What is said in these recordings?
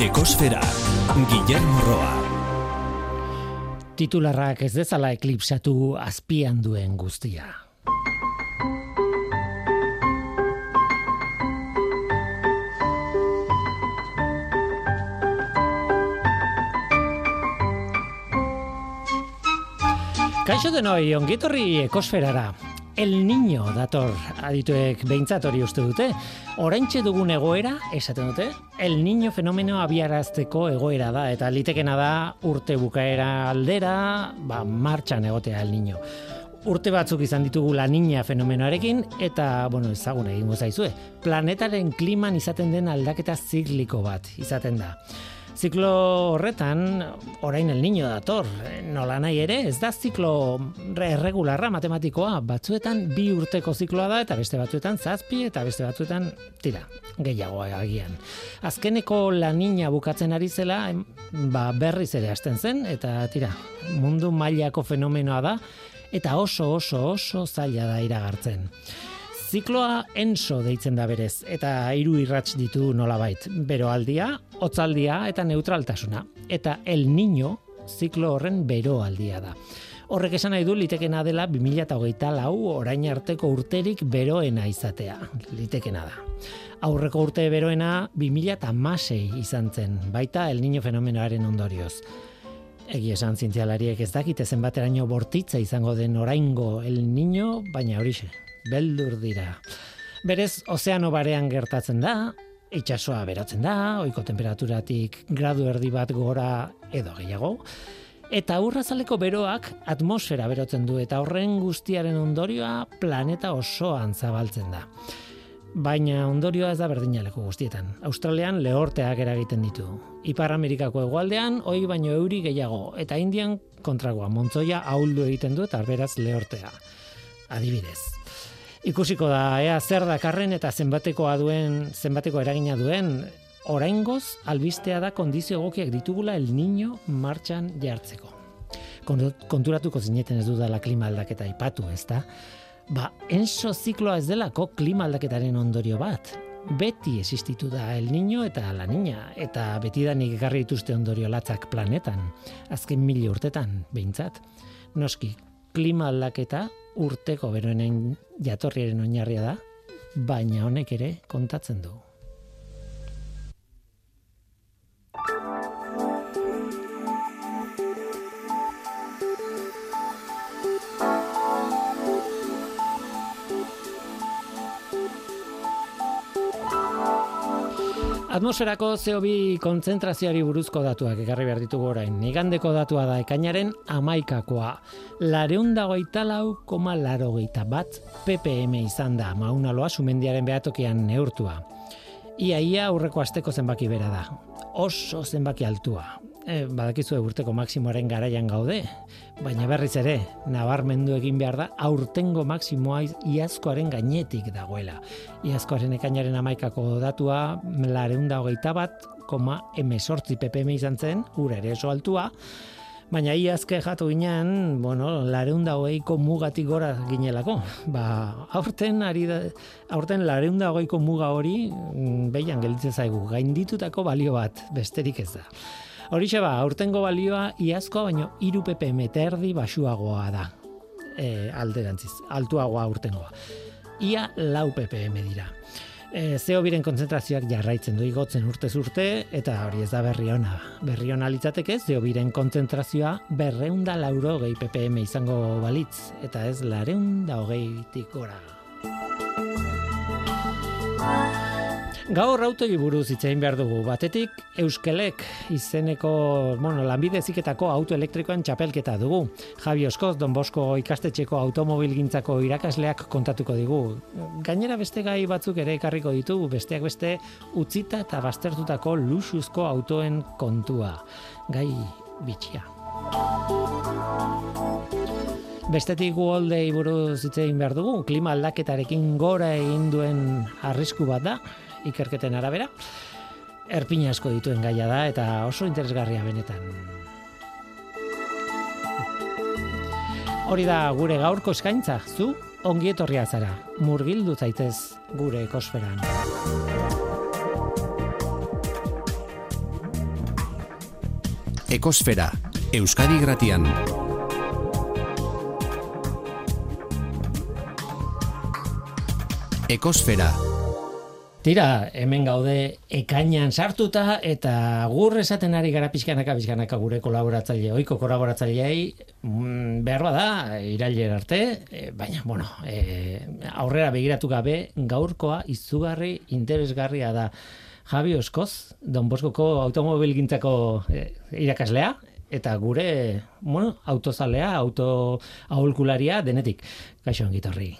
Ekosfera, Guillermo Roa. Titularrak ez dezala eklipsatu azpian duen guztia. Kaixo denoi, ongitorri ekosferara. El Niño dator adituek behintzat hori uste dute. Oraintxe dugun egoera, esaten dute, El Niño fenomeno abiarazteko egoera da, eta litekena da urte bukaera aldera, ba, martxan egotea El Niño. Urte batzuk izan ditugu la niña fenomenoarekin, eta, bueno, ezagun egingo zaizue, planetaren kliman izaten den aldaketa zikliko bat izaten da. Ziklo horretan, orain el niño dator, nola nahi ere, ez da ziklo erregularra matematikoa, batzuetan bi urteko zikloa da, eta beste batzuetan zazpi, eta beste batzuetan, tira, gehiago agian. Azkeneko la niña bukatzen ari zela, ba berriz ere hasten zen, eta tira, mundu mailako fenomenoa da, eta oso oso oso zaila da iragartzen. Zikloa enso deitzen da berez, eta hiru irrats ditu nolabait. Beroaldia, hotzaldia eta neutraltasuna. Eta el niño ziklo horren beroaldia da. Horrek esan nahi du litekena dela 2008 lau orain arteko urterik beroena izatea. Litekena da. Aurreko urte beroena 2006 izan zen, baita el niño fenomenoaren ondorioz. Egi esan zientzialariek ez dakite zenbateraino bortitza izango den oraingo el niño, baina horixe, beldur dira. Berez, ozeano barean gertatzen da, itxasoa beratzen da, oiko temperaturatik gradu erdi bat gora edo gehiago, eta urrazaleko beroak atmosfera berotzen du, eta horren guztiaren ondorioa planeta osoan zabaltzen da. Baina ondorioa ez da berdinaleko guztietan. Australian lehorteak eragiten ditu. Ipar Amerikako egualdean, hoi baino euri gehiago, eta Indian kontragoa, montzoia ahuldu egiten du eta beraz lehortea. Adibidez. Ikusiko da, ea zer dakarren eta zenbatekoa duen, zenbateko eragina duen, oraingoz albistea da kondizio egokiak ditugula el niño martxan jartzeko. Konturatuko zineten ez dudala klima aldaketa ipatu, ez da? Ba, enso zikloa ez delako klima aldaketaren ondorio bat. Beti existitu da el niño eta la niña, eta beti da nik ekarri dituzte ondorio latzak planetan, azken mili urtetan, behintzat. Noski, klima aldaketa urteko beroenen jatorriaren oinarria da, baina honek ere kontatzen du. Atmosferako CO2 kontzentrazioari buruzko datuak ekarri behar ditugu orain. Igandeko datua da ekainaren amaikakoa. Lareunda goita lau, koma laro bat ppm izan da, maunaloa sumendiaren behatokian neurtua. Ia ia aurreko asteko zenbaki bera da. Oso zenbaki altua e, badakizue urteko maksimoaren garaian gaude, baina berriz ere, nabarmendu egin behar da, aurtengo maksimoa iazkoaren gainetik dagoela. Iazkoaren ekainaren amaikako datua, lareunda hogeita bat, koma emesortzi ppm izan zen, ura ere oso altua, Baina iazke jatu ginen, bueno, lareunda hogeiko mugatik gora ginelako. Ba, aurten, ari da, aurten lareunda hogeiko muga hori, mm, behian gelditzen zaigu, gainditutako balio bat, besterik ez da. Horixe ba, aurtengo balioa iazkoa baino iru ppm erdi basuagoa da. E, alderantziz, altuagoa aurtengoa. Ia lau ppm dira. E, zeo biren konzentrazioak jarraitzen du igotzen urte urte eta hori ez da berri ona. Berri ona litzateke zeo biren konzentrazioa berreunda lauro gehi ppm izango balitz eta ez lareunda hogei tikora. Gaur autoi buruz itzein behar dugu. Batetik, Euskelek izeneko, bueno, lanbide ziketako autoelektrikoen txapelketa dugu. Javi Oskoz, Don Bosko ikastetxeko automobilgintzako irakasleak kontatuko digu. Gainera beste gai batzuk ere ekarriko ditu, besteak beste utzita eta bastertutako luxuzko autoen kontua. Gai bitxia. Bestetik guoldei buruz itzein behar dugu, klima aldaketarekin gora egin duen arrisku bat da, ikerketen arabera. Erpina asko dituen gaia da eta oso interesgarria benetan. Hori da gure gaurko eskaintza, zu ongi etorria zara. Murgildu zaitez gure ekosferan. Ekosfera, Euskadi Gratian. Ekosfera. Tira, hemen gaude ekainan sartuta eta gur esaten ari gara pixkanaka pixkanaka gure kolaboratzaile, oiko kolaboratzaileei mm, behar bada, irailer arte, e, baina, bueno, e, aurrera begiratu gabe, gaurkoa izugarri interesgarria da. Javi Oskoz, Don Boskoko automobilgintzako e, irakaslea, eta gure, bueno, autozalea, auto aholkularia denetik. Kaixo, gitarri.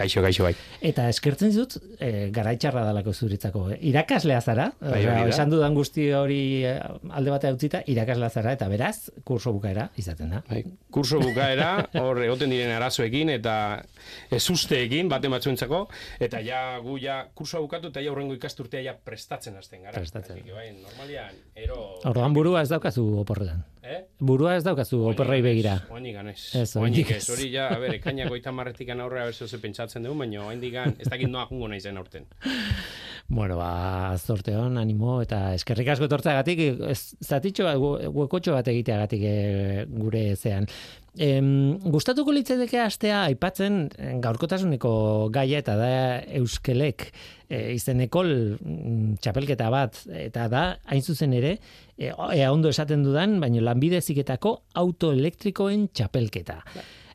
Kaixo, kaixo bai. Eta eskertzen dut, e, garaitxarra dalako zuritzako. Eh? Irakaslea zara, Bai, da. esan dudan guzti hori eh, alde batea utzita, irakaslea zara, eta beraz, kurso bukaera izaten da. Bai, kurso bukaera, hor egoten diren arazoekin eta ezusteekin baten batzuentzako eta ja gu ja kursoa bukatu eta ja aurrengo ikasturtea ja prestatzen hasten gara. Prestatzen. Bai, normalian ero Orduan burua ez daukazu oporretan. Eh? Burua ez daukazu oporrei begira. Oainik ganez. Ez, Oainik oraindik ez. Hori ja, a ber, ekainak goita marretikan aurrera berzo ze pentsatzen dugu, baina oainik gan, ez dakit noa jungo naizen aurten. Bueno, ba, zorte hon, animo, eta eskerrik asko etortzeagatik, ez zatitxo bat, huekotxo bat egiteagatik e, gure zean. Em, gustatuko litzateke astea aipatzen eh, gaurkotasuneko gaia eta da euskelek e, izeneko mm, txapelketa bat eta da hain zuzen ere e, ondo esaten dudan, baina lanbide ziketako autoelektrikoen txapelketa.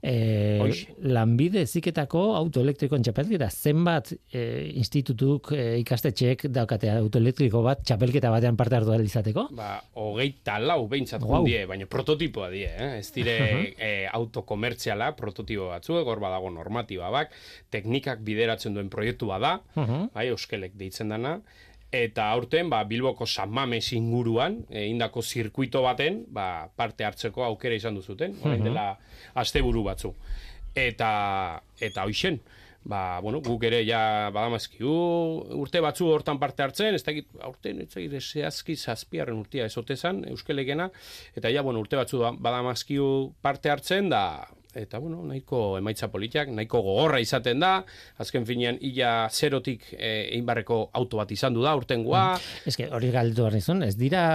E, lanbide ziketako autoelektrikoen txapelketa zenbat e, institutuk e, ikastetxeek daukate autoelektriko bat txapelketa batean parte hartu izateko? Ba, hogeita lau behintzat Guau. jundie, baina prototipoa die, eh? ez dire eh, autokomertziala, prototipo batzuek, hor badago normatiba bak, teknikak bideratzen duen proiektua da, bai, euskelek deitzen dana, eta aurten ba, Bilboko San Mames inguruan, egindako zirkuito baten, ba, parte hartzeko aukera izan duzuten, orain dela asteburu batzu. Eta, eta hoixen, ba, bueno, guk ere ja badamazkigu urte batzu hortan parte hartzen, ez dakit, aurten ez dakit zehazki zazpiarren urtia ezotezan, euskelegena, eta ja, bueno, urte batzu da- badamazkigu parte hartzen, da, eta bueno, nahiko emaitza politiak, nahiko gogorra izaten da, azken finean ila zerotik eh, egin barreko auto bat izan du da, urtengoa, Eske hori galdetu behar nizun, ez dira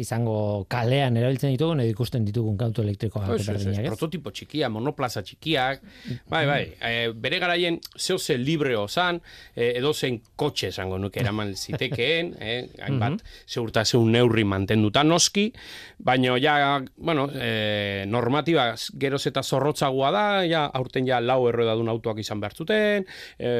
izango kalean erabiltzen ditugun edo ikusten ditugun auto elektrikoak Ez, ez, ez, prototipo txikia, monoplaza txikiak, bai, bai, e, bere garaien zeo ze libreo zan, e, edo zen kotxe esango nuke eraman zitekeen, e, hainbat, zeurta zeun neurri mantenduta noski, baina ja, bueno, e, normatiba geroz eta zorrotzagoa da, ja, aurten ja lau errodadun autoak izan behar zuten, e,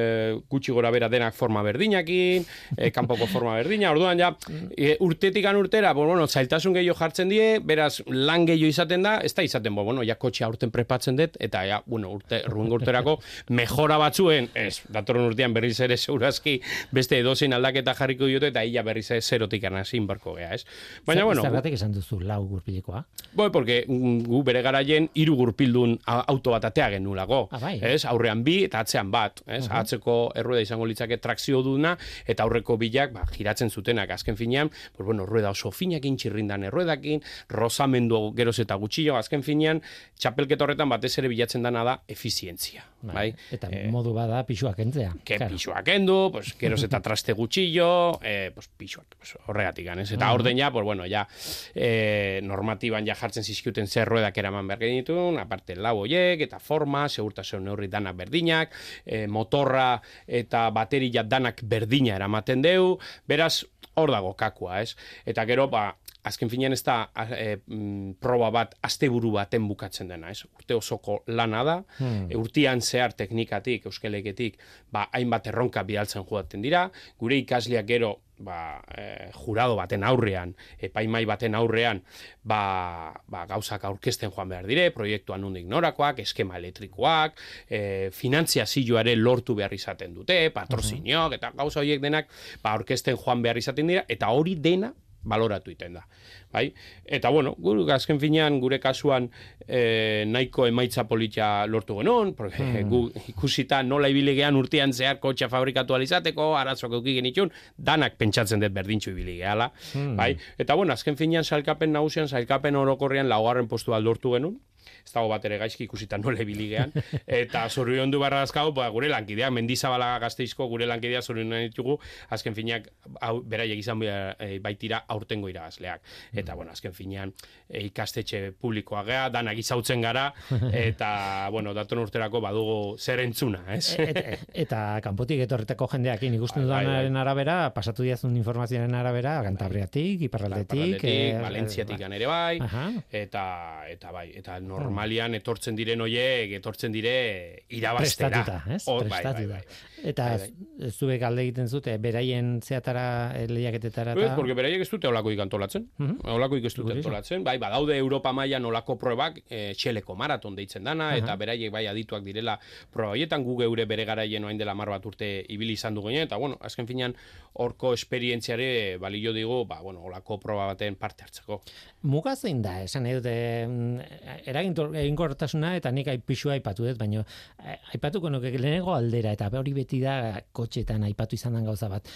gutxi gora bera denak forma berdinakin, e, kanpoko forma berdina, orduan ja, e, urtetikan urtera, bo, bueno, zailtasun gehiago jartzen die, beraz, lan gehiago izaten da, ez da izaten, bo, bueno, ja kotxea aurten prepatzen dut, eta ja, bueno, urte, ruengo urterako, mejora batzuen, ez, datorren urtean berriz ere segurazki, beste edozein aldaketa jarriko diote, eta ia berriz ere zerotik anazin barko gea, ez? Baina, Zer- bueno, Zergatik esan duzu lau gurpilekoa? Boi, porque gu bere garaien hiru gurpildun auto bat atea genulako. Ah, bai. Ez, aurrean bi eta atzean bat. Ez, atzeko errueda izango litzake trakzio duna eta aurreko bilak ba, giratzen zutenak azken finean, pues bueno, rueda oso finakin txirrindan erruedakin, rozamendu geroz eta gutxillo, azken finean, txapelketa horretan batez ere bilatzen dana da efizientzia. Bai? Eta Eh, modu bada pixuak entzea. que Claro. pixuak endu, pues, geroz eta traste gutxillo, eh, pues, pixuak, pues, horregatik ganez. Eta orden ja, pues, bueno, ja, eh, normatiban ja jartzen zizkiuten zer ruedak eraman behar genituen, aparte lau hoiek, eta forma, segurtasun neurri danak berdinak, eh, motorra eta bateria danak berdina eramaten deu, beraz, hor dago kakua, ez? Eta gero, ba, azken finean ez da e, mm, proba bat asteburu baten bukatzen dena, ez? Urte osoko lana da, e, urtean zehar teknikatik, euskeleketik, ba, hainbat erronka bidaltzen joaten dira, gure ikasleak gero ba, e, jurado baten aurrean, epaimai baten aurrean, ba, ba, gauzak aurkezten joan behar dire, proiektuan nondik norakoak, eskema elektrikoak, e, finantziazioare lortu behar izaten dute, patrozinioak, eta gauza horiek denak, ba, aurkezten joan behar izaten dira, eta hori dena baloratu iten da. Bai? Eta bueno, gure azken finean gure kasuan e, nahiko emaitza politia lortu genuen, porque gu ikusita nola ibili gean urtean zehar kotxa fabrikatu alizateko, arazoak euki genitxun, danak pentsatzen dut berdintxu ibili gehala. Bai? Eta bueno, azken finean sailkapen nagusian, sailkapen orokorrean laugarren postua lortu genuen, ez dago bat ere gaizki ikusita nola biligean, eta zoriondu barra azkau, ba, gure lankidea, mendizabala gazteizko gure lankidea zoriondu ditugu, azken finak, hau, beraiek izan e, baitira aurtengo iragazleak. Eta, bueno, azken finean, e, ikastetxe publikoa gea, danak izautzen gara, eta, bueno, daton urterako badugu zer entzuna, ez? E, et, eta kanpotik etorretako jendeakin ikusten bai, bai, bai. arabera, pasatu diazun informazioaren arabera, gantabriatik, iparraldetik, e, Valentziatik ere bai, eta, eta bai, eta normalian etortzen diren oiek, etortzen dire irabaztera. Prestatuta, ez? Bai, Prestatuta. Bai, bai. Eta bai, bai. zuek galde egiten zute, beraien zeatara eh, lehiaketetara. Ez, porque beraiek ez dute olakoik antolatzen. Uh mhm. -huh. Olakoik ez dute antolatzen. Bai, badaude Europa mailan olako probak, e, txeleko maraton deitzen dana, eta beraiek bai adituak direla proba hoietan, gu geure bere garaien oain dela mar bat urte ibili izan dugu eta bueno, azken finean, horko esperientziare balio digu, ba, bueno, olako proba baten parte hartzeko. Muga zein da, esan edo, eraginkortasuna eta nik aipixua aipatu dut, baina eh, aipatuko nuke lehenengo aldera, eta hori beti da kotxetan aipatu izan den gauza bat.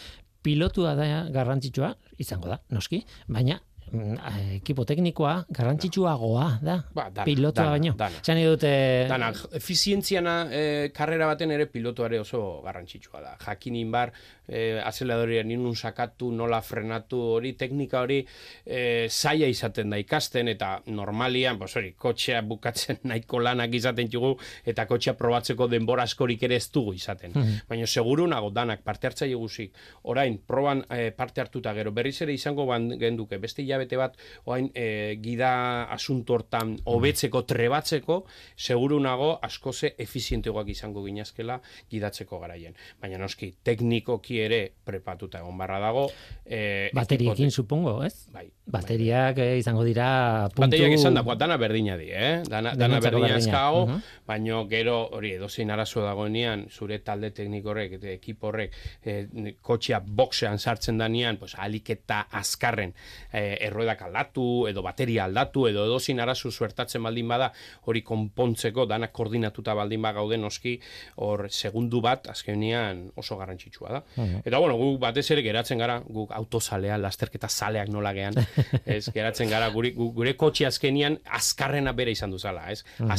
Pilotua da garrantzitsua, izango da, noski, baina Mm, ekipo teknikoa garrantzitsuagoa da ba, dana, pilotua baino. Zan dute dana efizientziana e, karrera baten ere pilotuare oso garrantzitsua da. Jakinin bar e, azeleradoria ninun sakatu, nola frenatu hori teknika hori e, zaila izaten da ikasten eta normalian, pues hori, kotxea bukatzen nahiko lanak izaten dugu eta kotxea probatzeko denbora askorik ere ez dugu izaten. Mm Baina seguru nago danak parte hartzaile guzik. Orain proban e, parte hartuta gero berriz ere izango ban genduke beste hilabete bat oain e, gida asunto hortan hobetzeko trebatzeko seguru nago askoze efizientegoak izango ginazkela gidatzeko garaien. Baina noski teknikoki ere prepatuta egon barra dago. E, Bateriekin supongo, ez? Bai. Bateriak bai. izango dira puntu... Bateriak izan dagoa, dana berdina di, eh? Dana, dana berdina ezkago, uh -huh. baina gero hori edozein arazo dagoenean zure talde teknikorrek eta ekiporrek e, kotxea boxean sartzen danean, pues, aliketa azkarren e, erroedak aldatu, edo bateria aldatu, edo edozin arazu suertatzen baldin bada, hori konpontzeko, danak koordinatuta baldin bada gauden oski, hor segundu bat, azkenean oso garrantzitsua da. Mhm. Eta bueno, guk batez ere geratzen gara, guk autozalea, lasterketa zaleak nola gean, ez, geratzen gara, gure, gure kotxe azkenean azkarrena bere izan duzala, ez, mm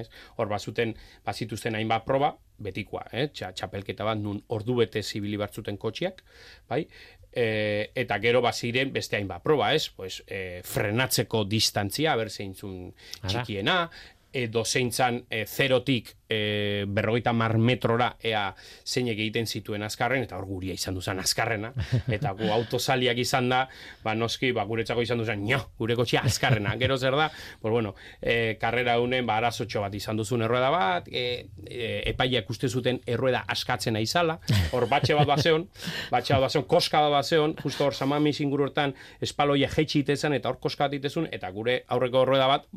ez, hor bazuten, bazituzten hainbat proba, betikoa, eh? txapelketa bat nun ordu bete zibili batzuten kotxiak, bai? e, eta gero baziren beste hainbat proba, ez? Pues, e, frenatzeko distantzia, ber zeintzun txikiena, edo zeintzan e, zerotik e, berrogeita mar metrora ea zeinek egiten zituen azkarren, eta hor guria izan duzan azkarrena, eta gu autosaliak izan da, ba noski, ba guretzako izan duzan, nio, gure kotxia azkarrena, gero zer da, pues bueno, e, karrera unen, ba arazotxo bat izan duzun errueda bat, e, e, epaiak uste zuten errueda askatzen aizala, hor batxe bat baseon, batxe bat baseon, koska bat baseon, justo hor samami zinguru hortan, espaloia jetxi itezan, eta hor koska bat itezun, eta gure aurreko errueda bat,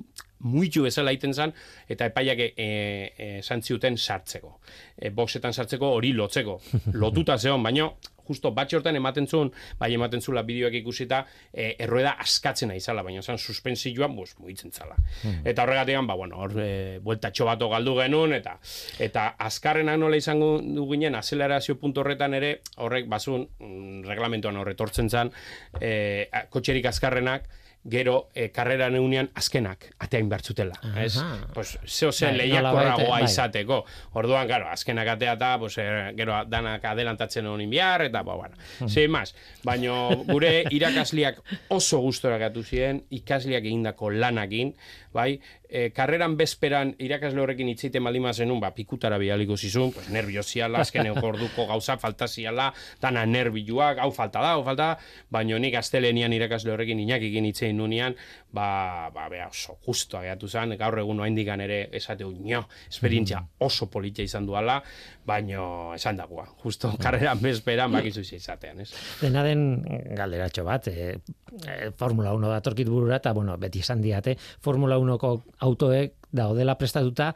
muitu bezala iten zan, eta epaiak e, e, santziuten sartzeko. E, boxetan sartzeko hori lotzeko. Lotuta zeon, baino justo batxe hortan ematen zuen, bai ematen zula bideoak ikusita, e, errueda askatzen aizala, baina zan suspensioan, bus, mugitzen zala. Hmm. Eta horregatik, ba, bueno, hor, e, buelta txobato galdu genuen, eta eta azkarrenak nola izango du ginen, azelerazio puntu horretan ere, horrek, basun, mm, reglamentuan horretortzen zan, e, kotxerik azkarrenak, gero e, karrera neunean azkenak ateain bertzutela, ez? Pues zeo zen bai, lehiakorragoa bai. izateko. Orduan, claro, azkenak atea eta pues, e, gero danak adelantatzen honin bihar, eta, ba, bueno, uh -huh. Baina gure irakasliak oso gustora gatu ziren, ikasliak egindako lanakin, bai, e, karreran bezperan irakasle horrekin itzeite malima zenun, ba, pikutara bialiko zizun, pues, nervioziala, azken orduko gauza faltaziala, dana nervioak, hau falta da, hau falta da, baina nik astelenian irakasle horrekin inakikin itzein nunean, ba, ba, bea, oso justo ageatu zen, gaur egun noa indikan ere esate nio, esperientzia mm. oso politia izan duala, baino esan dagoa, justo mm. karreran bezperan bakizu izatean, ez? Dena den galderatxo bat, e, e, Formula 1 datorkit burura, eta, bueno, beti esan diate, Formula 1ko autoek daudela prestatuta,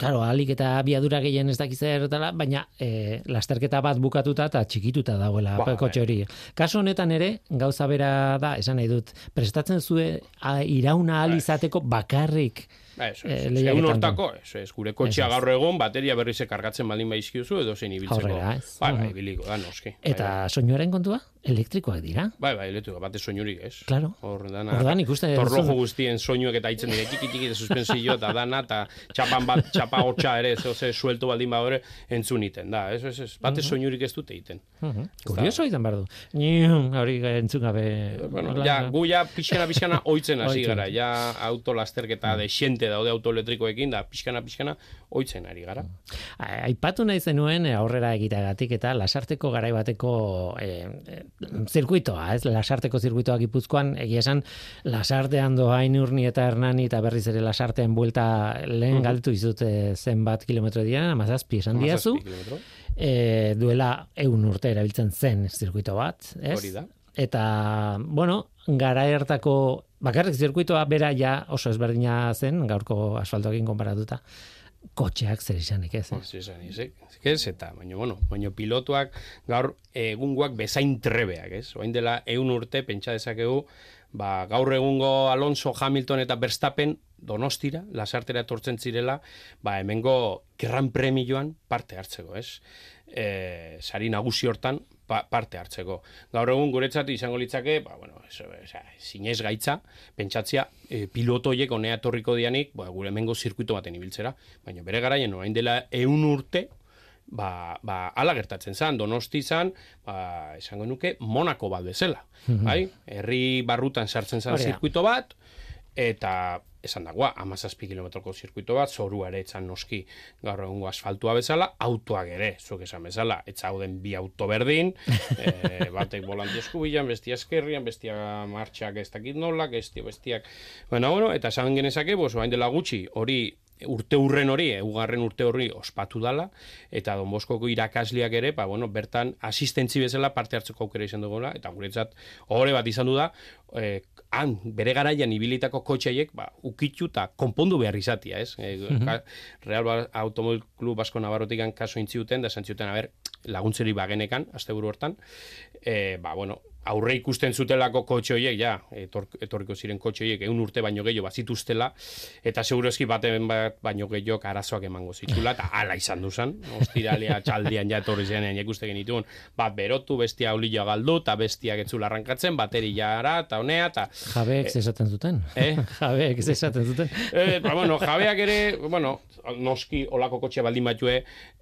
Claro, alik eta biadura gehien ez dakiz zer baina e, lasterketa bat bukatuta eta txikituta dagoela ba, kotxe hori. Kasu honetan ere, gauza bera da, esan nahi dut, prestatzen zue a, irauna alizateko bakarrik Ba, eso, eso, lehiaketan egun hortako, eso, ez, gure kotxea gaur egun, bateria berriz kargatzen baldin baizkiuzu, edo zein ibiltzeko. Aurrera, ez? Bai, bai, Mhm. ibiliko da, noski. Eta soinuaren kontua, elektrikoak dira. Bai, bai, eletu, bate soinurik, ez? Claro. Hor, dana, Orduan ikuste torrojo guztien soinuek eta hitzen dire, tiki tiki de suspensio eta dana, eta txapan bat, txapa hotxa ere, zeo ze suelto baldin badore, entzun iten, da, ez, ez, ez, bate soinurik ez dute iten. Mhm. Kurioso izan behar du. Nium, hori entzun gabe. Bueno, ja, gu ja pixkana pixkana oitzen hasi gara, ja auto lasterketa de xente daude auto elektrikoekin, da pixkana pixkana oitzen ari gara. Aipatu nahi zenuen eh, aurrera egiteagatik eta lasarteko garai bateko eh, eh, zirkuitoa, ez? Lasarteko zirkuitoa Gipuzkoan, egia esan lasartean doain urni eta hernani eta berriz ere lasartean buelta lehen Mhm. galdetu izut eh, zenbat kilometro dira, amazazpi esan diazu, eh, duela eun urte erabiltzen zen zirkuito bat, ez? Hori da. Eta, bueno, gara hartako bakarrik zirkuitoa bera ja oso ezberdina zen, gaurko asfaltoekin konparatuta. Kotxeak zer izanik ez. Ez esan, ez, ez, eta, baina, bueno, baina pilotuak gaur egungoak bezain trebeak, ez? Oain dela eun urte, pentsa dezakegu, ba, gaur egungo Alonso, Hamilton eta Verstappen donostira, lasartera etortzen zirela, ba, hemengo Gran Premioan parte hartzeko, ez? E, sari nagusi hortan pa, parte hartzeko. Gaur egun guretzat izango litzake, ba, bueno, eso, osea, zinez gaitza, pentsatzia, e, pilotoiek honea etorriko dianik, ba, gure hemengo zirkuito baten ibiltzera, baina bere garaien orain dela eun urte, ba, ba, ala gertatzen zan, donosti zan, ba, esango nuke, Monako bat bezala. bai? Herri barrutan sartzen zan zirkuito bat, eta esan dagoa, amazazpi kilometroko zirkuito bat, zorua ere etzan noski gaur egungo asfaltua bezala, autoak ere, zuek esan bezala, etza hauden bi auto berdin, e, batek volante eskubilan, bestia eskerrian, bestia martxak ez dakit nolak, bestia bestiak, bueno, bueno, eta esan genezake, bos, bain dela gutxi, hori urte urren hori, ugarren urte hori ospatu dala, eta Don Boskoko irakasliak ere, ba, bueno, bertan asistentzi bezala parte hartzeko aukera izan dugula, eta guretzat ohore bat izan du da, eh, han, bere garaian ibilitako kotxeiek, ba, ukitu eta konpondu behar izatia, ez? E, ka- Real ba, Automobil Club Basko Navarrotikan kaso intziuten, da esan ziuten, a ber, laguntzeri bagenekan, asteburu hortan, e, ba, bueno, aurre ikusten zutelako kotxe horiek, ja, etor, etorriko ziren kotxe horiek, egun urte baino gehiago bazituztela, eta seguroski baten bat baino gehiago arazoak emango zitula, eta hala izan duzan, ostiralea txaldian ja etorri zenean ja ikuste genituen, bat berotu, bestia olila galdu, eta bestiak etzula arrankatzen, bateri jara, eta honea, eta Jabeek ze esaten zuten. Eh? Jabeek esaten zuten. Eh, ba, bueno, jabeak ere, bueno, noski olako kotxe baldin batue,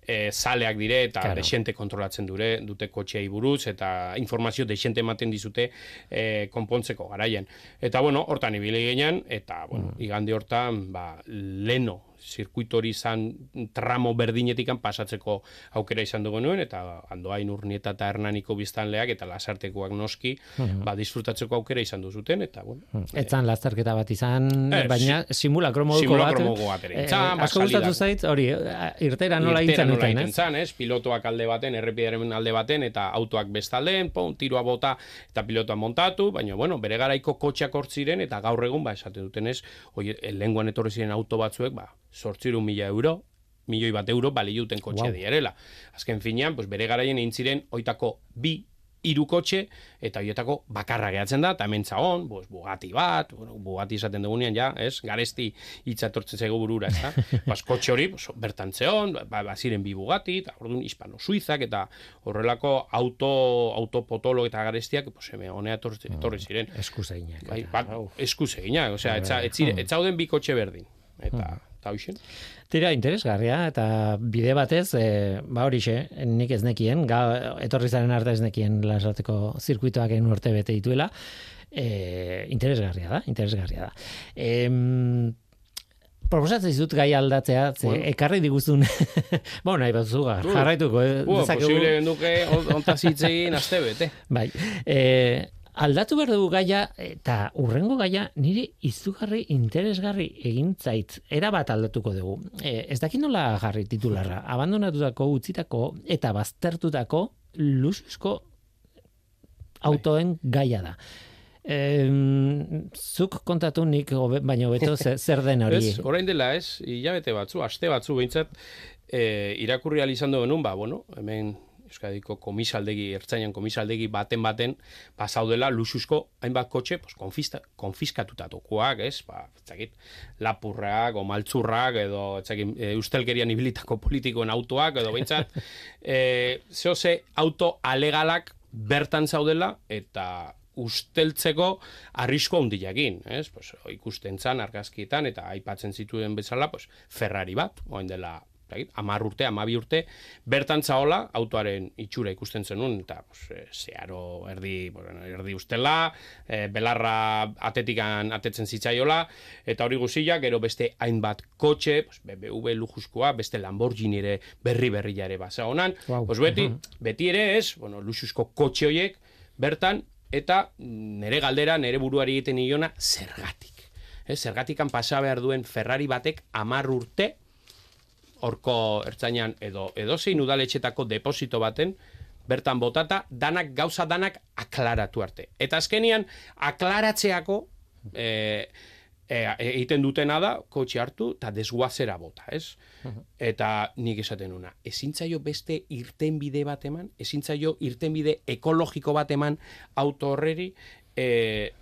eh, zaleak dire eta Claro. desente kontrolatzen dure, dute kotxeei buruz eta informazio desente ematen dizute eh, konpontzeko garaien. Eta bueno, hortan ibili ginen eta bueno, igande hortan ba leno zirkuito hori izan tramo berdinetikan pasatzeko aukera izan dugu nuen, eta andoain urnieta eta hernaniko biztanleak eta lasartekoak noski, ba, disfrutatzeko aukera izan duzuten, eta bueno, Etzan lasterketa bat izan, Eh, baina simulakro moduko simulakro bat. bat ere. Eh, Itzan, ba, asko gustatu zait, hori, eh, irtera nola irtera hintzen nola duten, egiten ez? zan, ez? Pilotoak alde baten, errepidaren alde baten, eta autoak bestalden, pon, tiroa bota eta pilotoa montatu, baina, bueno, bere garaiko kotxeak hortziren, eta gaur egun, ba, esaten duten ez, oi, lenguan etorri ziren auto batzuek, ba, sortziru mila euro, milioi bat euro, bali duten kotxe Wow. dierela. Azken finean, pues, bere garaien egin ziren, oitako bi hiru kotxe, eta horietako bakarra gehatzen da, eta hemen zagon, pues, Bugatti bat, bueno, Bugatti esaten dugunean, ja, ez, garesti hitzatortzen zaigu burura, ez da? Bas, kotxe hori, pues, bertan zeon, ba, ba, ziren bi Bugatti, eta orduan hispano-suizak, eta horrelako auto, autopotolo eta garestiak, pues, hemen honea etorri, etorri ziren. Eskuzeinak. Bai, bat, au. eskuz egina, osea, etza, etzire, etzauden bi kotxe berdin. Eta, eta hoxen. Tira, interesgarria, eta bide batez, e, ba horixe, nik ez nekien, ga, etorri zaren arte ez nekien lasarteko zirkuitoak egin urte bete dituela, e, interesgarria da, interesgarria da. Em, Proposatzen dizut gai aldatzea, ze Bueno. ekarri diguzun, bueno, nahi bat zuga, jarraituko, eh, dezakegu- posible genduke, ontaz hitz egin, azte bete. Bai. E, aldatu behar dugu gaia, eta urrengo gaia niri izugarri interesgarri egin zait. Era bat aldatuko dugu. E, ez dakit nola jarri titularra. Abandonatutako, utzitako eta baztertutako lusuzko autoen gaia da. Em, zuk kontatu nik hobe, baino beto zer, den hori. Ez, orain dela ez, hilabete batzu, aste batzu behintzat, e, irakurri ahal izan duen nun, ba, bueno, hemen Euskadiko komisaldegi, ertzainan komisaldegi baten baten, pasaudela luxusko hainbat kotxe, pues, konfista, konfiskatuta tokuak, ez? Ba, etzakit, lapurrak, o maltzurrak, edo, etzakit, e, ustelkerian ibilitako politikoen autoak, edo behintzat, e, zeo ze auto alegalak bertan zaudela, eta usteltzeko arrisko handiakin, ez? Pues, ikusten zan, argazkietan, eta aipatzen zituen bezala, pues, Ferrari bat, oain dela amar urte, amabi urte, bertan zaola, autoaren itxura ikusten zenun, eta pues, zeharo erdi, bueno, erdi ustela, e, belarra atetikan atetzen zitzaiola, eta hori guzilla, gero beste hainbat kotxe, pues, BMW lujuskoa, beste Lamborghini ere berri berri ere basa honan, wow. pues, beti, beti ere ez, bueno, luxusko kotxe horiek, bertan, eta nere galdera, nere buruari egiten iona, zergatik. Ez, zergatikan pasa behar duen Ferrari batek amar urte, horko ertzainan edo edozein udaletxetako deposito baten, bertan botata, danak gauza danak aklaratu arte. Eta azkenian, aklaratzeako e, e, egiten dutena da, kotxe hartu, eta desguazera bota, ez? Eta nik esaten una, ezintzaio beste irtenbide bat eman, ezintzaio irtenbide ekologiko bat eman auto horreri, e,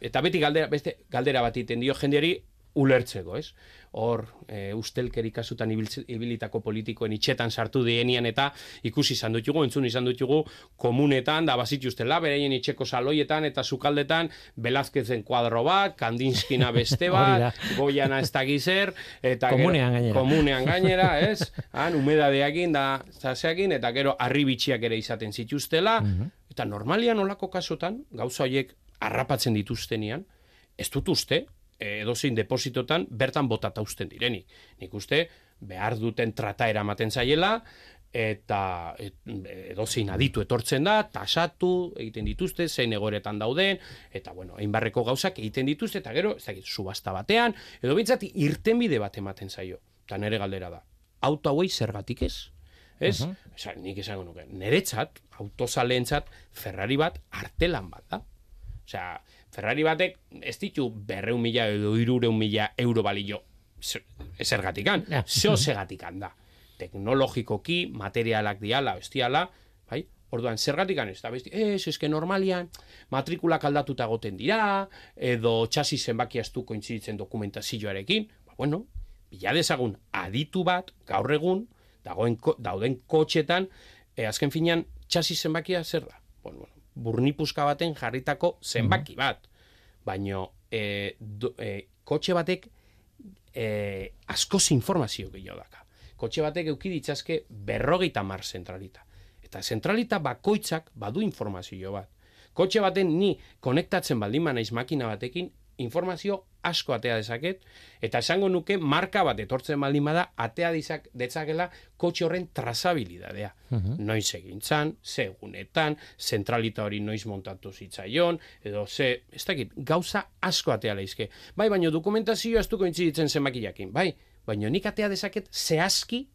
eta beti galdera, beste galdera bat iten dio jendeari ulertzeko, ez? hor e, ustelkeri kasutan ibilitako politikoen itxetan sartu dienian eta ikusi izan dutugu, entzun izan dutugu komunetan, da bazituztela, bereien itxeko saloietan eta sukaldetan Belazkezen kuadro bat, Kandinskina beste bat, Goiana ez da gizer, eta komunean gainera, komunean gainera ez? Han, umedadeakin da, zaseakin, eta gero arribitxiak ere izaten zituztela, mhm. eta normalian olako kasutan, gauza horiek harrapatzen dituztenian, ez dut uste, Eh, edozein depositotan bertan botata usten direnik. Nik uste, behar duten trata eramaten zaiela, eta et, edozein aditu etortzen da, tasatu egiten dituzte, zein egoretan dauden, eta bueno, einbarreko gauzak egiten dituzte, eta gero, ez dakit, subasta batean, edo bintzat, irtenbide bat ematen zaio. Eta nere galdera da. Auto hauei zergatik ez? Ez? Uh -huh. nik esango nuke, niretzat, autozaleentzat, Ferrari bat artelan bat da. Osea, Ferrari batek ez ditu berreun mila edo irureun mila euro balio zergatikan, yeah. zeo segatikan da. Teknologikoki, materialak diala, bestiala, bai? Orduan, zergatikan ez da, besti, ez, eske normalian, matrikulak aldatuta goten dira, edo txasi zenbaki astu kointzitzen dokumentazioarekin, ba, bueno, bila dezagun aditu bat, gaur egun, dagoen, dauden kotxetan, e, azken finean, txasi zenbakia zer da? Bueno, bueno, burnipuska baten jarritako zenbaki mhm. bat. Baina e, e, kotxe batek e, askoz informazio gehiago daka. Kotxe batek euki ditzazke berrogeita mar zentralita. Eta zentralita bakoitzak badu informazio bat. Kotxe baten ni konektatzen baldin naiz makina batekin, informazio asko atea dezaket, eta esango nuke marka bat etortzen baldin bada atea dizak detzakela kotxe horren trazabilidadea. Uh Noiz egin ze egunetan, zentralita hori noiz montatu zitzaion, edo ze, ez dakit, gauza asko atea leizke. Bai, baina dokumentazio ez duko intziditzen zenbakiakin, bai, baina nik atea dezaket zehazki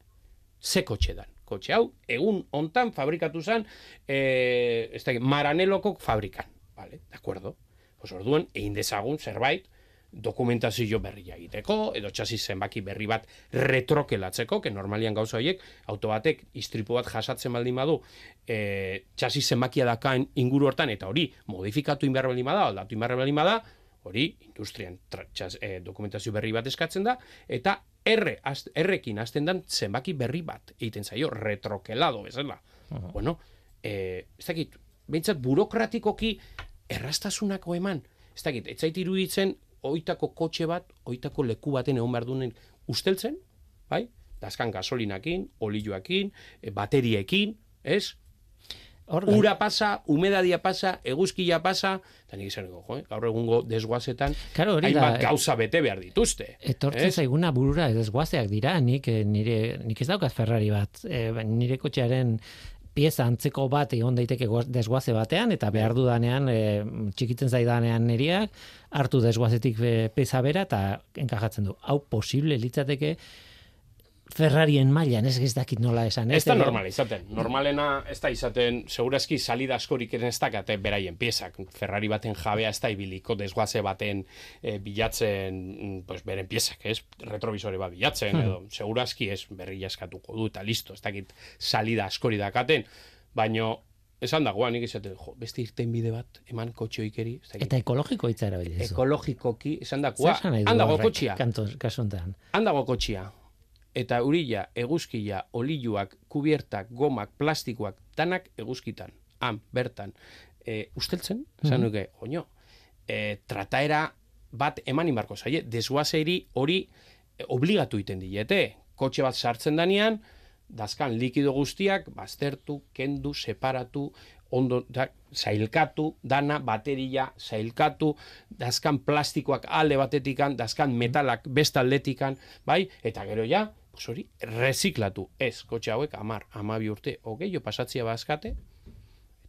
ze kotxe dan. Kotxe hau, egun hontan fabrikatu zen, e, ez dakit, maraneloko fabrikan. Vale, de acuerdo pues orduan, egin dezagun zerbait, dokumentazio berria egiteko, edo txasi zenbaki berri bat retrokelatzeko, que normalian gauza horiek, auto batek istripu bat jasatzen baldin badu, e, txasi zenbakia dakain inguru hortan, eta hori modifikatu inbar baldin bada, aldatu inbar baldin bada, hori industrian txas, e, dokumentazio berri bat eskatzen da, eta erre, az, errekin azten dan zenbaki berri bat egiten zaio, retrokelado, bezala. Uh -huh. Bueno, e, ez dakit, behintzat burokratikoki errastasunako eman. Ez dakit, ez zait iruditzen, oitako kotxe bat, oitako leku baten egon behar duen usteltzen, bai? Dazkan gasolinakin, olioakin, e, bateriekin, ez? Organ. Ura pasa, humedadia pasa, eguzkia pasa, eta nik izan jo, eh? gaur egungo desguazetan, claro, hainbat eh, gauza bete behar dituzte. Etortzen zaiguna burura desguazeak dira, nik, eh, nire, nik ez daukat Ferrari bat, e, nire kotxearen pieza antzeko bat egon daiteke desguaze batean eta behar dudanean e, txikitzen zaidanean neriak hartu desguazetik e, peza bera eta enkajatzen du. Hau posible litzateke Ferrarien mailan ez ez dakit nola esan. Ez da normal izaten. Normalena ez da izaten, segurazki salida askorik ez dakate beraien piezak. Ferrari baten jabea ez da ibiliko desguaze baten e, bilatzen pues, beren piezak, ez? Retrovisore bat bilatzen, hmm. edo segurazki ez berri jaskatuko du eta listo, ez dakit salida askori dakaten. Baino, esan dagoa, nik esate, jo, beste irten bide bat, eman kotxe oikeri. ez dakit. Eta ekologiko hitza erabili duzu. ekologikoki, esan nahi du handago kotxia, kanto- kasu honetan? handago kotxia. Eta urila, eguzkia, oliluak, kubiertak, gomak, plastikoak, danak eguzkitan. Han, bertan. E, usteltzen, esan nuke, oino, e, trataera bat eman inbarko zaie, desguazeiri hori e, obligatu iten diete. Kotxe bat sartzen danean, dazkan likido guztiak, baztertu, kendu, separatu, ondo, da, zailkatu, dana, bateria, zailkatu, dazkan plastikoak alde batetikan, dazkan metalak beste aldetikan, bai, eta gero ja, hori, reziklatu, ez, kotxe hauek, amar, amabi urte, hogei, jo pasatzia bazkate,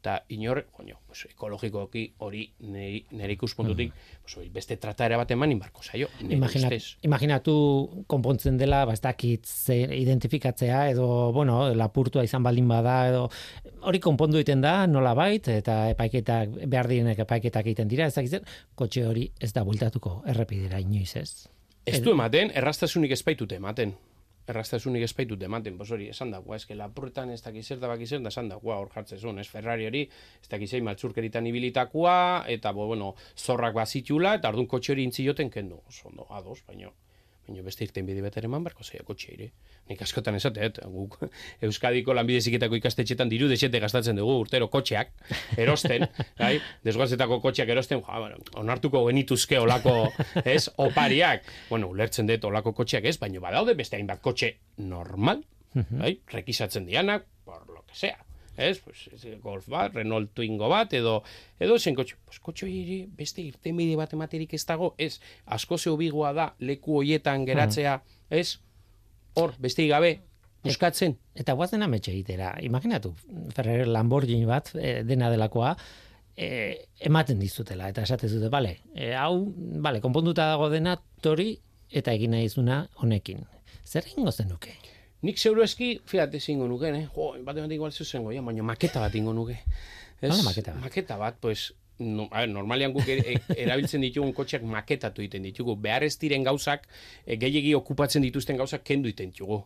eta inor, joño, pues, ekologikoki hori nire, nire ikuspuntutik, pues, hori, beste trataera bat eman inbarko zaio, Imagina, imaginatu konpontzen dela, ba, ez dakit ze identifikatzea, edo, bueno, lapurtua izan baldin bada, edo, hori konpondu egiten da, nola bait, eta epaiketak, behar direnek epaiketak egiten dira, ez dakit zer, kotxe hori ez da bultatuko errepidera inoiz ez. Ez du ematen, errastasunik ez baitute ematen. Errastasunik ez baitute ematen, pues hori, esan dagoa, eske lapurretan ez dakiz zer da baki zer, da esan dagoa hor jartzezun, ez Ferrari hori, ez dakiz zein maltzurkeritan ibilitakoa, eta, bo, bueno, zorrak bazitula, eta ardun kotxe hori intzioten kendu. Oso, ondo, ados, baino, baino beste irten bide betere eman barko zaio kotxe ere. Nik askotan esatet, guk Euskadiko lanbide ziketako ikastetxetan diru desete gastatzen dugu urtero kotxeak, erosten, bai, desguazetako kotxeak erosten, ja, bueno, onartuko genituzke olako, ez, opariak. Bueno, ulertzen dut olako kotxeak ez, baino badaude beste hainbat kotxe normal, bai, rekisatzen dianak, por lo que sea. Ez, pues, golf bat, Renault Twingo bat, edo, edo zen kotxe. Pues, kotxe hori beste irtenbide bat ematerik ez dago, ez, asko zeo bigoa da, leku hoietan geratzea, ez, hor, beste gabe, buskatzen. Eta guazen ametxe egitera, imaginatu, Ferrari Lamborghini bat, e, dena delakoa, e, ematen dizutela, eta esate dute, bale, e, hau, bale, konponduta dago dena, tori, eta egin nahi honekin. Zer egingo zenuke? Nik zeuro eski, fiat ezingo nuke, eh? Jo, bat ematik igual zuzengo, ja, baina maketa bat ingo nuke. Ez? Nola maketa bat? Maketa bat, pues, no, a ver, normalian guk er, e- erabiltzen ditugun kotxeak maketatu egiten ditugu. Behar ez diren gauzak, e, gehiegi okupatzen dituzten gauzak kendu egiten ditugu.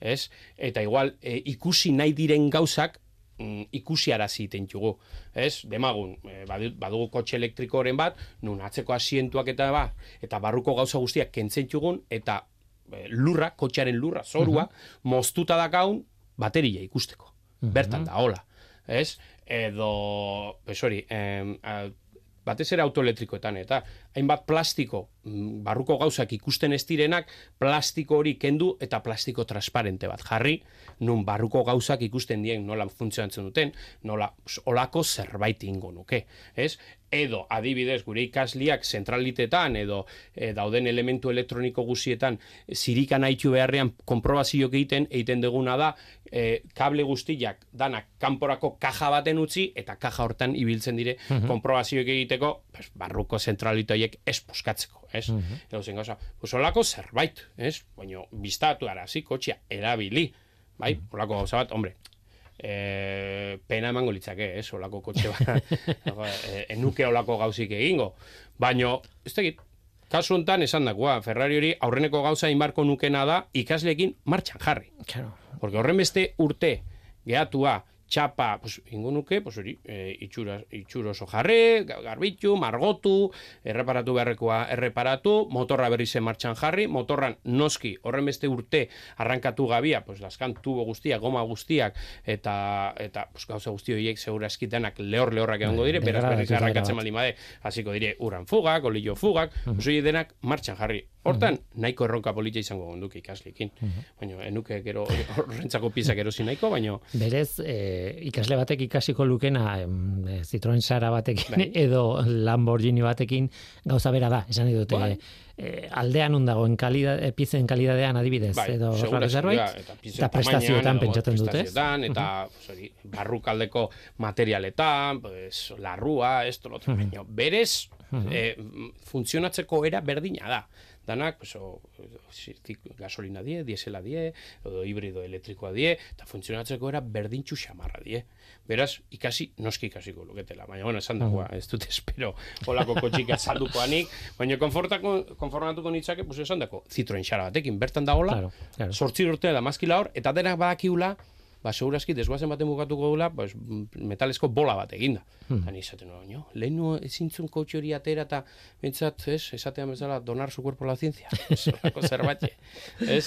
Ez? Eta igual, e, ikusi nahi diren gauzak, mm, ikusiarazi egiten ditugu. Ez? Demagun, e, badu- badugu kotxe elektrikoren bat, nun atzeko asientuak eta ba, eta barruko gauza guztiak kentzen ditugun, eta lurra, kotxearen lurra, zorua, moztuta dakaun bateria ikusteko. Bertan da, hola. Ez? Edo, pues hori, em, a, batez ere autoelektrikoetan, eta hainbat plastiko, mm, barruko gauzak ikusten ez direnak, plastiko hori kendu eta plastiko transparente bat jarri, nun barruko gauzak ikusten dien nola funtzionatzen duten, nola olako zerbait ingo nuke, ez? Edo, adibidez, gure ikasliak zentralitetan edo e, dauden elementu elektroniko guzietan zirikan haitu beharrean konprobazioak egiten, egiten duguna da, e, kable guztiak danak kanporako kaja baten utzi eta kaja hortan ibiltzen dire konprobazioak egiteko pues, barruko zentralitoiek ez puskatzeko, ez? Edo zen gauza, pues olako zerbait, ez? Baina biztatu arazi, kotxea erabili, bai? Olako gauza bat, hombre, e, pena emango litzake, ez? Olako kotxe bat, e, enuke olako gauzik egingo. Baina, ez tegit, kasu hontan esan dakoa, Ferrari hori aurreneko gauza inbarko nukena da ikasleekin martxan jarri. Claro. Porque horren beste urte gehatua txapa, pues, ingo nuke, pues hori, e, itxura, itxuro oso jarri, ga- garbitu, margotu, erreparatu beharrekoa erreparatu, motorra berriz martxan jarri, motorran noski, horren beste urte arrankatu gabia, pues, laskan tubo guztiak, goma guztiak, eta, eta pues, gauza guzti horiek segura eskitenak lehor lehorrak egongo dire, beraz berriz arrankatzen baldin bade, hasiko dire uran fugak, olio fugak, pues horiek denak martxan jarri. Hortan, nahiko erronka polita izango gonduk ikaslekin. Baina, enuke gero horrentzako piezak erosi nahiko, baina Berez, e, ikasle batek ikasiko lukena e, Citroen Sara batekin Bai. edo Lamborghini batekin gauza bera da, esan dute. Bai. E, aldean undagoen kalida, e, pizen kalidadean adibidez, bai, edo segura zerbait, eta, eta prestazioetan pentsatzen dute, prestazioetan, eta hori, barrukaldeko materialetan, pues, larrua, esto, lo otro, baina berez, eh, funtzionatzeko era berdina da. Danak, pues, o, zik- gasolina die, diesela die, edo hibrido elektrikoa die, eta funtzionatzeko era berdintxu xamarra die. Beraz, ikasi, noski ikasiko luketela. Baina, bueno, esan dagoa, ez dut espero holako kotxika saldukoanik, baina konfortako, konformatuko nitzake, pues, esan dako, Citroen xara batekin, bertan dagola, Claro, claro. sortzi urte da mazkila hor, eta denak badakiula, ba, segurazki, desguazen baten bukatuko dula, pues, metalesko bola bat eginda. Hmm. Eta izaten no, lehen nu ezintzun kotxe hori atera eta bentsat, ez, esatean bezala, donar su cuerpo la ciencia. Ez, zerbatxe. Ez,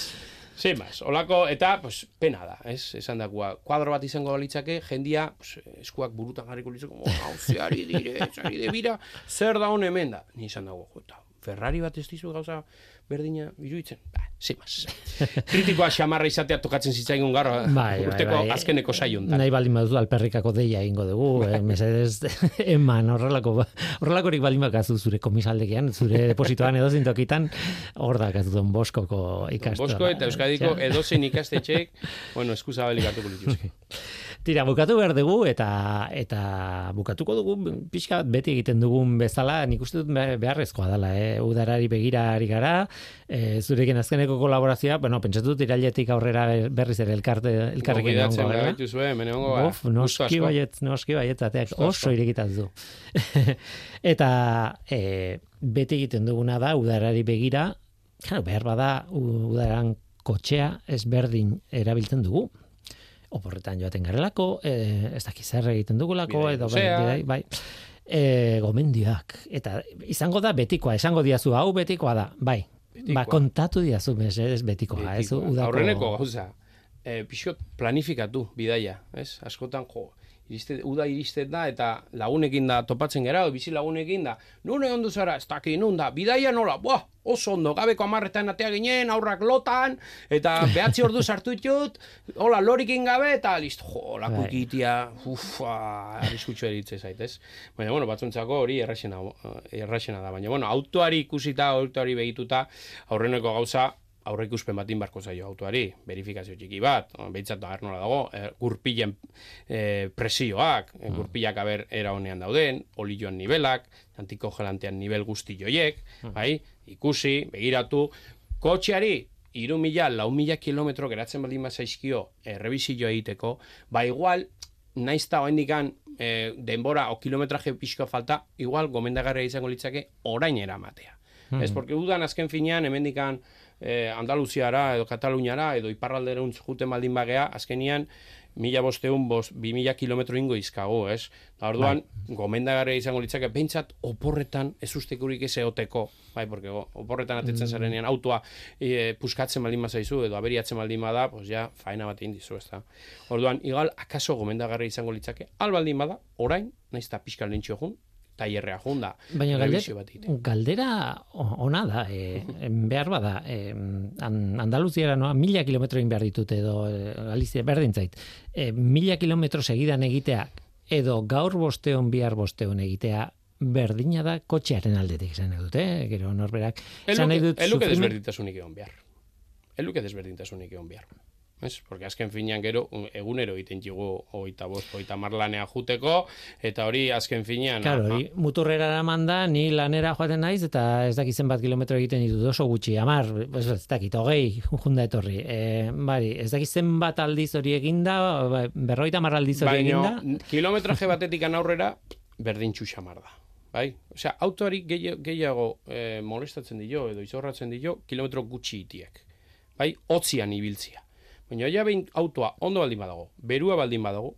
Sin más, olako, eta, pues, pena da, ez, esan dakua, kuadro bat izango litzake, jendia, pues, eskuak burutan jarriko litzako, oh, zeari dire, zeari de bira, zer da hon hemen da, ni izan dago, jota, Ferrari bat ez dizu gauza, berdina iruditzen. Ba, mas. Kritikoa xamarra izatea tokatzen zitzaigun gaur bai, bai, urteko bai, bai. azkeneko saion. Nahi baldin baduzu alperrikako deia ingo dugu, bai. eh, mesedez eman horrelako, horrelakorik baldin bakazu zure komisaldekian, zure depositoan edo zintokitan, hor da don Boskoko ikastu. Bosko eta Euskadiko edozein ikastetxeek, bueno, eskuzabalik hartuko lituzke. Tira, bukatu behar dugu eta eta bukatuko dugu pixka beti egiten dugun bezala, nik uste dut beharrezkoa dela, eh? udarari begira ari gara, e, zurekin azkeneko kolaborazioa, bueno, pentsatu dut irailetik aurrera berriz ere elkarte, elkarrekin egongo gara. Zuen, Uf, noski baiet, noski baiet, ateak oso irekitaz du. eta e, beti egiten duguna da, udarari begira, claro, behar bada udaran kotxea ezberdin erabiltzen dugu oporretan joaten garelako, e, ez dakiz zer egiten dugulako, edo bai, bai, e, gomendiak. Eta izango da betikoa, esango diazu, hau betikoa da, bai. Betikoa. Ba, kontatu diazu, ez betikoa. Ez, udako... Aurreneko gauza, e, pixot planifikatu bidaia, ez? Askotan, jo, iriste, uda iristen da, eta lagunekin da topatzen gara, bizi lagunekin da, nune ondu zara, ez daki nun da, bidaia nola, buah, oso ondo, gabeko amarretan atea ginen, aurrak lotan, eta behatzi ordu sartu ditut, hola, lorikin gabe, eta listo, jo, lako bai. ikitia, ufa, arriskutxo eritze zaitez. Baina, bueno, batzuntzako hori erraxena, erraxena da, baina, bueno, autoari ikusita, autoari begituta, aurreneko gauza, aurre ikuspen bat inbarko zaio autoari, verifikazio txiki bat, behitzat da nola dago, e, gurpilen e, presioak, e, gurpilak aber era honean dauden, olioan nivelak, antiko gelantean nivel guzti joiek, mm. bai, ikusi, begiratu, kotxeari, iru mila, lau mila kilometro geratzen baldin bat zaizkio, e, revizio egiteko, ba igual, naizta oendikan e, denbora o kilometraje pixko falta, igual gomendagarria izango litzake orain eramatea. Mm. Ez, porque udan azken finean, hemendikan, e, Andaluziara edo Kataluniara edo iparralderuntz juten baldin bagea, azkenian mila bosteun, bos, bi mila kilometro ingo izkago, ez? Da, orduan, bai. gomendagarria izango litzake, pentsat, oporretan ez ustekurik ez eoteko, bai, porque oporretan atetzen mm. zarenean autoa e, puskatzen baldin mazaizu, edo aberiatzen baldin bada, pues ja, faena bat indizu, ez da. Orduan, igual, akaso gomendagarria izango litzake, al baldin bada, orain, naiz eta pixkal lintxo taierrea junda. Baina galdera ona da, e, behar bada, e, Andaluziara noa mila kilometro behar ditut edo e, Galizia berdin zait. E, mila kilometro segidan egitea edo gaur bosteon bihar bosteon egitea berdina da kotxearen aldetik izan dut, eh? Gero norberak. Eluke desberdintasunik egon behar. Eluke desberdintasunik egon behar. Ez? Porque azken finean gero egunero egiten dugu oita bost, oita marlanea juteko, eta hori azken finean... Claro, hori, muturrera manda, ni lanera joaten naiz, eta ez dakitzen bat kilometro egiten ditu oso gutxi, amar, ez dakit, hogei, junda etorri. E, bari, ez dakitzen bat aldiz hori eginda, ba, berroita mar aldiz hori eginda... Kilometraje batetik aurrera berdin txuxamar da. Bai? Osea, autoari gehiago eh, molestatzen dio, edo izorratzen dio, kilometro gutxi itiek. Bai? Otzian ibiltzia. Baina ja behin autoa ondo baldin badago, berua baldin badago,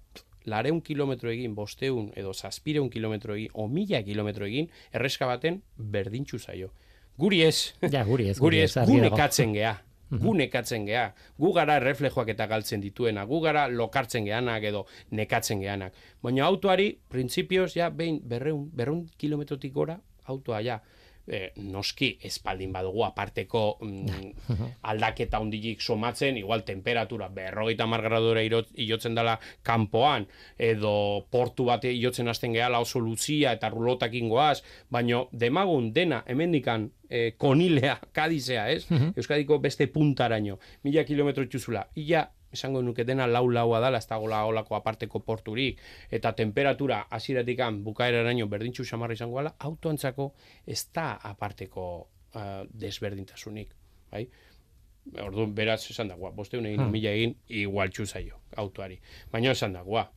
lareun kilometro egin, bosteun edo zazpireun kilometro egin, o mila kilometro egin, erreska baten berdintxu zaio. Guri ez. Ja, guri ez. Guri ez, gu nekatzen geha. Mhm. Gu nekatzen geha. Gu gara reflejoak eta galtzen dituena. Gu gara lokartzen gehanak edo nekatzen gehanak. Baina autoari, prinsipioz, ja, behin berreun, berreun kilometrotik gora, autoa, ja, e, noski espaldin badugu aparteko mm, aldaketa hundilik somatzen, igual temperatura berrogeita margradura ilotzen dela kanpoan, edo portu bat ilotzen hasten gehala oso luzia eta rulotak ingoaz, baino demagun dena hemendikan e, konilea, kadizea, ez? Euskadiko beste puntaraino, mila kilometro txuzula, ia esango nuke dena lau laua dala, ez dagoela olako aparteko porturik, eta temperatura hasieratik bukaeraraino berdintxu samarra izango gala, autoantzako ez da aparteko uh, desberdintasunik. Bai? Orduan, beraz, esan dagoa, boste egin, hmm. mila egin, igual zaio, autoari. Baina esan dagoa,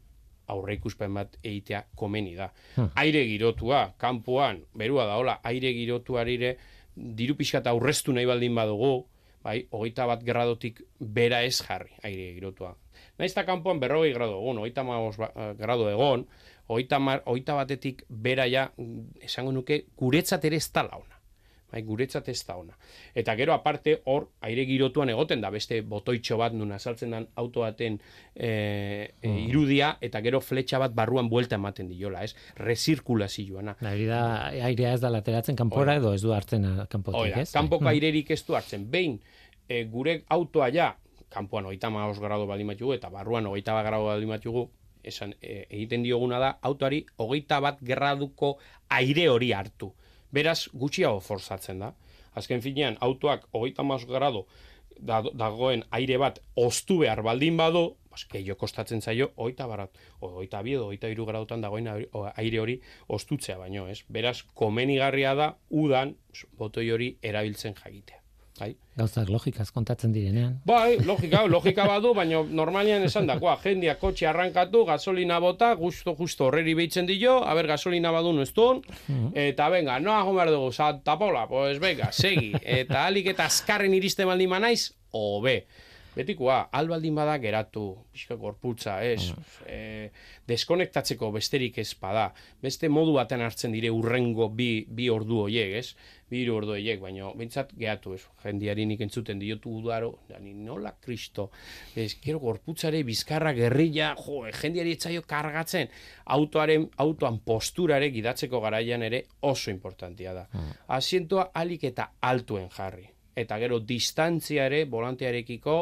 aurre ikuspen bat egitea komeni da. Hmm. Aire girotua, kanpoan, berua da, hola, aire girotuarire, diru pixka aurreztu nahi baldin badugu, bai, hogeita bat gerradotik bera ez jarri, aire girotua. Naiz eta kanpoan berrogei grado egon, oita grado egon, oita, mar, oita batetik bera ja, esango nuke, guretzat ere ez da launa bai, guretzat ez da ona. Eta gero aparte hor aire girotuan egoten da beste botoitxo bat nun azaltzen den auto baten e, e, irudia eta gero fletxa bat barruan buelta ematen diola, ez? Resirkulazioana. Nahi da airea ez da lateratzen kanpora edo ez du hartzen kanpotik, ez? Kanpoko bai. airerik ez du hartzen. Behin e, gure autoa ja kanpoan 35 gradu baldin batugu eta barruan 21 gradu baldin batugu, esan e, egiten dioguna da autoari 21 bat graduko aire hori hartu beraz gutxiago forzatzen da. Azken finean, autoak hogeita mas grado dagoen aire bat oztu behar baldin bas, jo kostatzen zaio, oita barat, oita bi edo, oita iru gradotan dagoen aire hori oztutzea baino, ez? Beraz, komenigarria da, udan, botoi hori erabiltzen jagitea. Bai. Gauzak logikaz kontatzen direnean. Bai, logika, logika badu, baina normalian esan dakoa, jendia kotxe arrankatu, gasolina bota, justo, justo horreri behitzen dio, haber, gasolina badu nuztun, mhm. eta venga, no hago behar dugu, Santa Pola, pues venga, segi, eta alik eta azkarren iriste baldin manaiz, obe. Betikoa, albaldin bada geratu, pixka gorputza, ez, mm. e, deskonektatzeko besterik ez bada, beste modu baten hartzen dire urrengo bi, bi ordu hoiek, ez, bi ordu hoiek, baina bintzat geratu, ez, jendiari nik entzuten diotu udaro, ni nola kristo, ez, gero gorputzare, bizkarra, gerrilla, jo, e, jendiari etzaio kargatzen, autoaren, autoan posturare gidatzeko garaian ere oso importantia da. Mm. Asientoa alik eta altuen jarri eta gero distantzia ere volantearekiko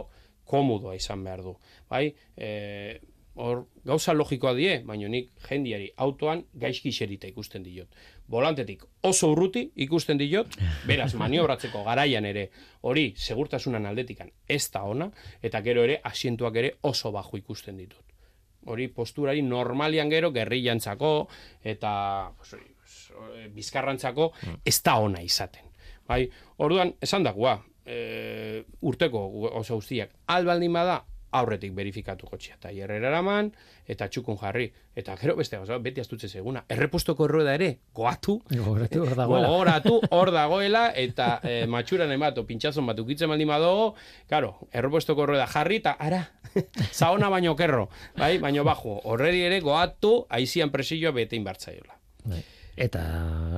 komodoa izan behar du. Bai, e, hor, gauza logikoa die, baina nik jendiari autoan gaizki xerita ikusten diot. Volantetik oso urruti ikusten diot, beraz maniobratzeko garaian ere hori segurtasunan aldetikan ez da ona, eta gero ere asientuak ere oso bajo ikusten ditut. Hori posturari normalian gero gerrilantzako eta bizkarrantzako ez da ona izaten. Bai, orduan, esan dagoa, e, urteko oso guztiak albaldin bada aurretik verifikatu kotxea. Eta eraman eta txukun jarri. Eta gero beste oso, beti astutze seguna errepustoko errueda ere goatu. Gogoratu hor dagoela. Gogoratu hor dagoela eta e, matxuran emato pintxazon bat ukitzen baldin badago claro errepustoko errueda jarri eta ara zaona baino kerro. Bai baino bajo. Horreri ere goatu aizian presioa bete inbartzaiola bai. Eta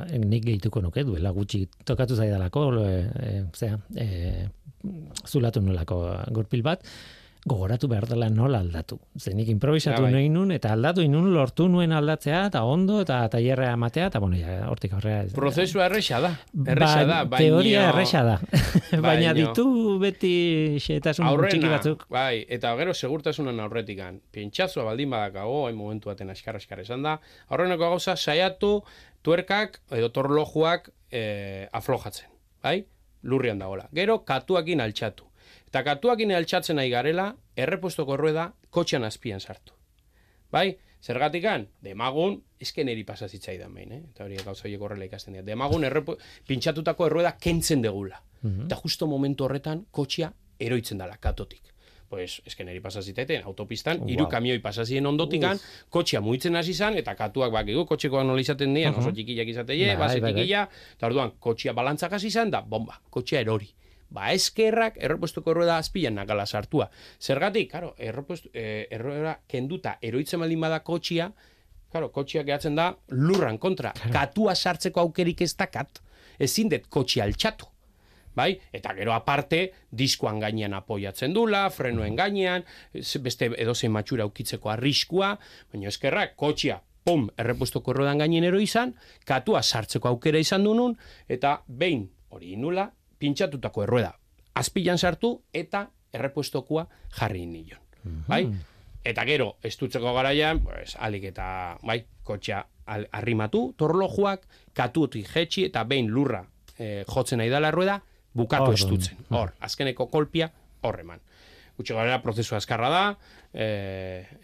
eh, nik gehituko nuke duela gutxi tokatu zaidalako, e, e, zera, e, zulatu nolako gorpil bat, gogoratu behar dela nola aldatu. Zenik improvisatu ja, bai. nun, eta aldatu inun lortu nuen aldatzea, eta ondo, eta taierrea amatea, eta bueno, ja, hortik horrea. Prozesu erresa da. Erresa ba, da, Teoria erresa da. baina ditu beti xetasun txiki batzuk. Bai, eta gero segurtasunan aurretikan. Pintxazua baldin badakago, hain momentu baten askar askar esan da. Aurreneko gauza, saiatu, tuerkak, edo torlojuak e, aflojatzen. Bai? Lurrian dagoela. Gero, katuakin altxatu Eta katuakin altxatzen nahi garela, errepuestoko rueda kotxean azpian sartu. Bai, zergatikan, demagun, esken eri pasazitzaidan behin, eh? eta hori gauza horiek horrela ikasten dira. Demagun, errepu, pintxatutako errueda kentzen degula. Mm Eta justo momentu horretan, kotxea eroitzen dela, katotik. Pues, esken eri pasazitaiten, autopistan, wow. iru kamioi pasazien ondotikan, Uf. kotxea muitzen hasi zan, eta katuak bakigu, kotxekoan nola izaten dira, uh -huh. oso txikiak izateie, bai, base bai, bai. eta orduan, kotxea balantzak hasi zan, da, bomba, kotxea erori ba eskerrak errepuestuko errueda azpian nagala sartua. Zergatik, claro, errepuestu eh, errueda kenduta eroitzen baldin bada kotxia, claro, kotxia gehatzen da lurran kontra. Katua sartzeko aukerik ez dakat, ezin det kotxia altxatu. Bai? Eta gero aparte, diskoan gainean apoiatzen dula, frenoen gainean, beste edozein matxura ukitzeko arriskua, baina eskerrak, kotxia, pum, errepuestuko errodan gainen ero izan, katua sartzeko aukera izan dunun, eta behin hori nula, pintxatutako errueda azpilan sartu eta errepuestokua jarri nilon. Mhm. Bai? Eta gero, estutzeko garaian, pues, alik eta, bai, kotxa arrimatu, torlojuak, katuti jetxi, eta behin lurra e, jotzen nahi dala rueda, bukatu Or, estutzen. Hor, azkeneko kolpia, horreman. Gutxe gara prozesu azkarra da, e,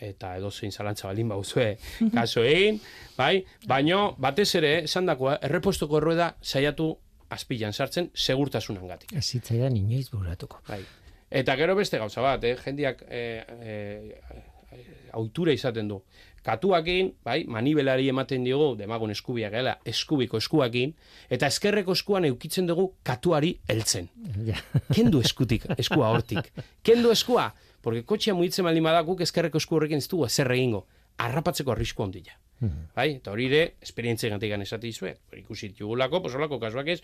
eta edo zein zalantza baldin bauzue kaso egin, bai? Baino, batez ere, esan dakoa, errepuestoko errueda saiatu azpilan sartzen segurtasunan gatik. Ez zitzaidan inoiz buratuko. Bai. Eta gero beste gauza bat, eh? jendiak eh, eh, ohitura izaten du. Katuakin, bai, manibelari ematen diogu, demagun eskubia gela, eskubiko eskuakin, eta eskerreko eskuan eukitzen dugu katuari heltzen. Ja. Kendu eskutik, eskua hortik. Kendu eskua, porque kotxea mugitzen baldin bada guk eskerreko esku horrekin ez dugu ezer egingo. Arrapatzeko arrisku handia. Bai, eta hori ere, esperientzia gatik esate dizuet. Hori ikusi ditugulako, pues holako kasuak ez,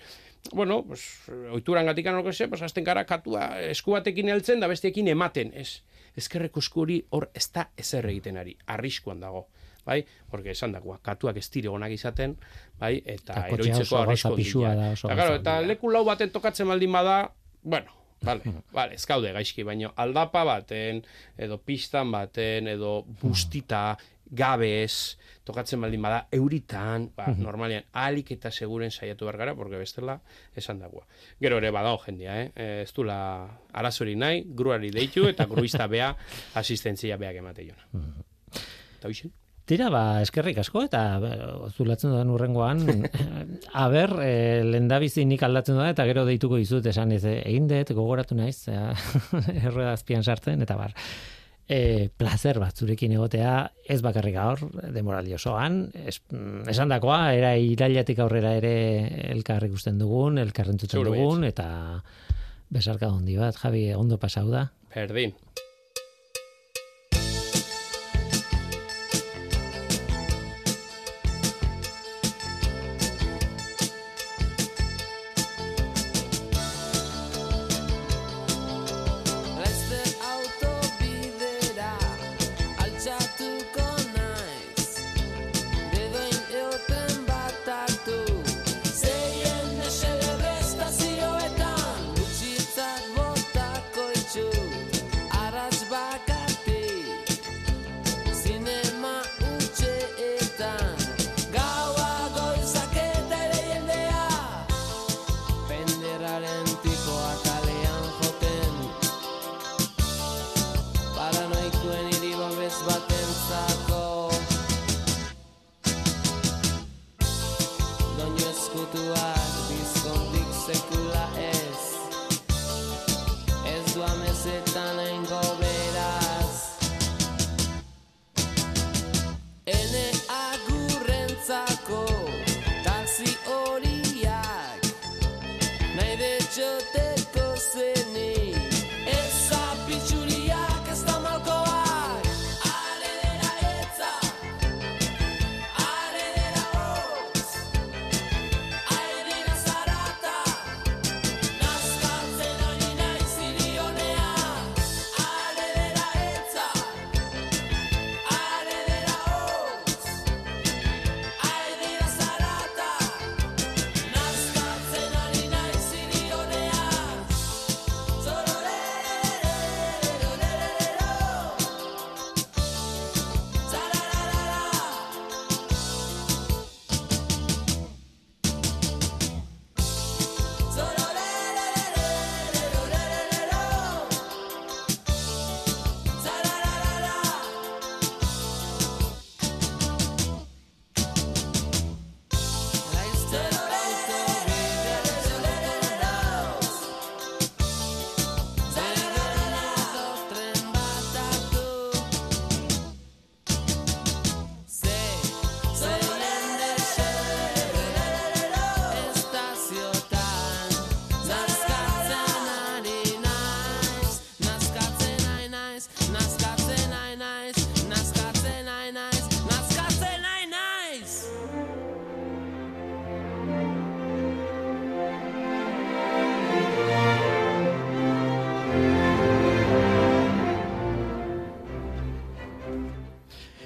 bueno, pues, oituran gatik anoko ze, pues, azten gara katua esku batekin heltzen da besteekin ematen. Ez, eskerreko esku hori hor ez da ezer egiten ari, arriskuan dago. Bai, porque esan dagoa, katuak ez dire onak izaten, bai, eta, eroitzeko pisua handia. da, oso Eta, claro, eta leku lau baten tokatzen baldin bada, bueno, Vale, vale, ez gaude gaizki, baino aldapa baten, edo pistan baten, edo bustita, gabez, tokatzen baldin bada, euritan, ba, normalian, alik eta seguren saiatu behar gara, porque bestela esan dagoa. Gero ere badao jendia, eh? Eh, Ez dula arazori nahi, gruari deitu, eta gruista bea, asistentzia beak emate jona. Eta hoxen? Tira, ba, eskerrik asko, eta ba, zulatzen dudan urrengoan, aber, e, lendabizi nik aldatzen da, eta gero deituko dizut esan ez, eh, egin dut, gogoratu naiz, ja, errueda azpian sartzen, eta bar, e, placer bat zurekin egotea, ez bakarrik gaur, demoraldi osoan, es, mm, esan dakoa, era irailatik aurrera ere elkar ikusten dugun, elkar dugun, eta besarka hondi bat, Javi, ondo pasau da. Berdin.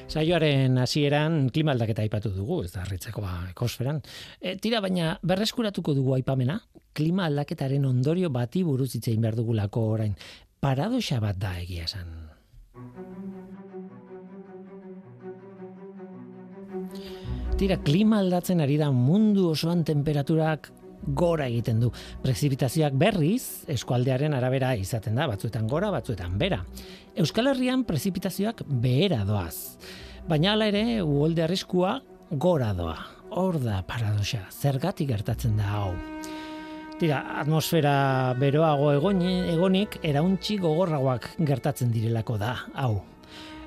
Saioaren hasieran klima aldaketa aipatu dugu, ez da harritzekoa ekosferan. E, tira baina berreskuratuko dugu aipamena, klima aldaketaren ondorio bati buruz hitz egin behar dugulako orain. Paradoxa bat da egia esan. Tira, klima aldatzen ari da mundu osoan temperaturak gora egiten du. Prezipitazioak berriz, eskualdearen arabera izaten da, batzuetan gora, batzuetan bera. Euskal Herrian prezipitazioak behera doaz. Baina hala ere, uholde arriskua gora doa. Hor da paradoxa, zergatik gertatzen da hau. Tira, atmosfera beroago egon, egonik, erauntzi gogorragoak gertatzen direlako da, hau.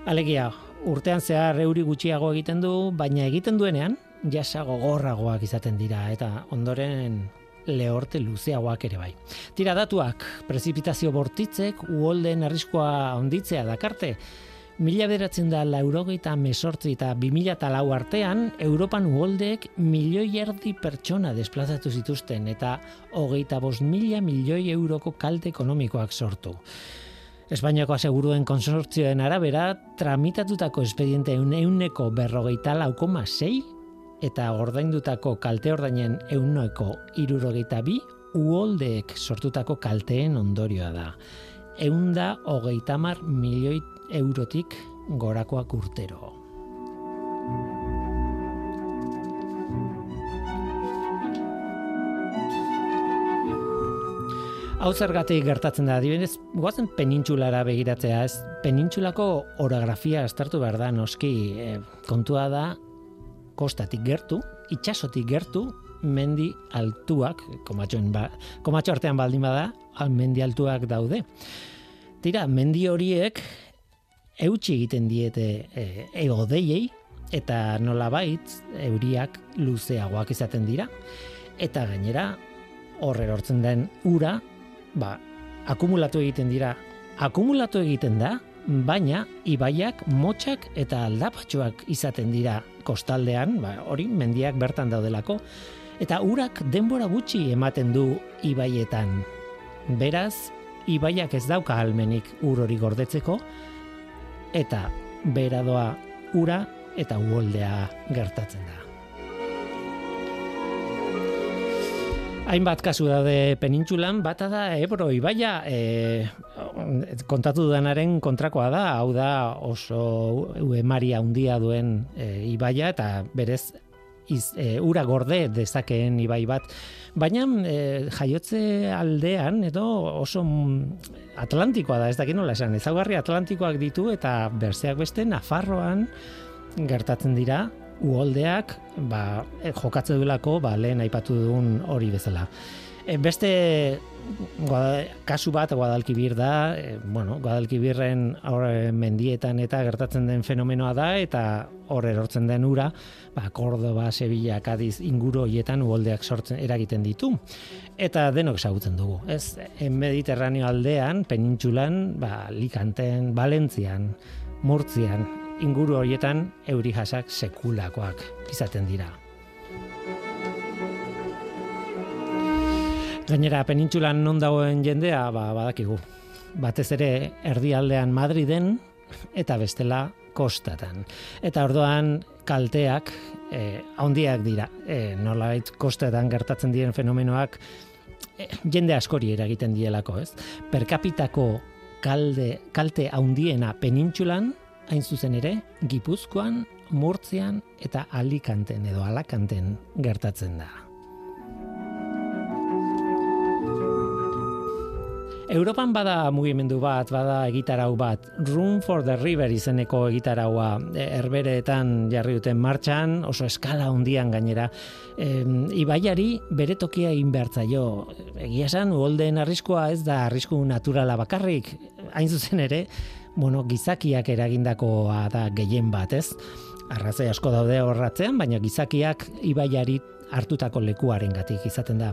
Alegia, urtean zehar euri gutxiago egiten du, baina egiten duenean jasa gogorragoak izaten dira eta ondoren lehorte luzeagoak ere bai. Tira datuak, prezipitazio bortitzek uholden arriskoa onditzea dakarte, Mila beratzen da laurogeita mesortzi eta 2000 eta lau artean, Europan uholdeek milioi erdi pertsona desplazatu zituzten eta hogeita bost mila milioi euroko kalte ekonomikoak sortu. Espainiako aseguruen konsortzioen arabera, tramitatutako espediente euneko berrogeita lau koma eta ordaindutako kalte ordainen euneko irurogeita bi uholdeek sortutako kalteen ondorioa da. Eunda hogeita mar milioi eurotik gorakoak urtero. Hau zergatik gertatzen da, adibidez, goazen penintsulara begiratzea, ez penintsulako orografia estartu behar da, noski eh, kontua da kostatik gertu, itxasotik gertu, mendi altuak, komatxoen ba, komatxo artean baldin bada, al mendi altuak daude. Tira, mendi horiek eutxi egiten diete e, egodeiei, eta nolabait euriak luzeagoak izaten dira. Eta gainera, hor erortzen den ura, ba, akumulatu egiten dira. Akumulatu egiten da, baina ibaiak motxak eta aldapatxoak izaten dira kostaldean, ba, hori mendiak bertan daudelako, eta urak denbora gutxi ematen du ibaietan. Beraz, ibaiak ez dauka almenik ur hori gordetzeko, eta beradoa ura eta uholdea gertatzen da. Hainbat kasu daude penintsulan, bata da Ebro ibaia e, kontatu dudanaren kontrakoa da, hau da oso emaria handia duen e, ibaia eta berez iz, e, ura gorde dezakeen ibai bat. Baina e, jaiotze aldean edo oso atlantikoa da, ez dakit nola esan, ezaugarri atlantikoak ditu eta berzeak beste Nafarroan gertatzen dira uholdeak ba, e, jokatze duelako ba, lehen aipatu dugun hori bezala. E, beste Guada, kasu bat Guadalquivir da, e, bueno, Guadalquivírren hor e, mendietan eta gertatzen den fenomenoa da eta hor erortzen den ura, ba Córdoba, Sevilla, Cádiz inguru hoietan uholdeak sortzen eragiten ditu. Eta denok ezagutzen dugu, ez? En Mediterraneo aldean, penintsulan, ba Alicanten, Valentzian, Murtzian, inguru horietan euri jasak sekulakoak izaten dira. Gainera, penintsulan non dagoen jendea, ba, badakigu. Batez ere, erdialdean Madriden, eta bestela kostatan. Eta ordoan kalteak eh, handiak dira. E, nolabait kostetan gertatzen diren fenomenoak eh, jende askori eragiten dielako, ez? Per capitako kalde, kalte handiena penintsulan, hain zuzen ere, Gipuzkoan, Murtzian eta Alikanten edo Alakanten gertatzen da. Europan bada mugimendu bat, bada egitarau bat, Room for the River izeneko egitaraua e, herbereetan jarri duten martxan, oso eskala hundian gainera. E, ibaiari bere tokia egin behartzaio. Egia esan, uholdeen arriskoa ez da arrisku naturala bakarrik, hain zuzen ere, bueno, gizakiak eragindakoa da gehien bat, ez? Arrazoi asko daude horratzean, baina gizakiak ibaiari hartutako lekuarengatik izaten da.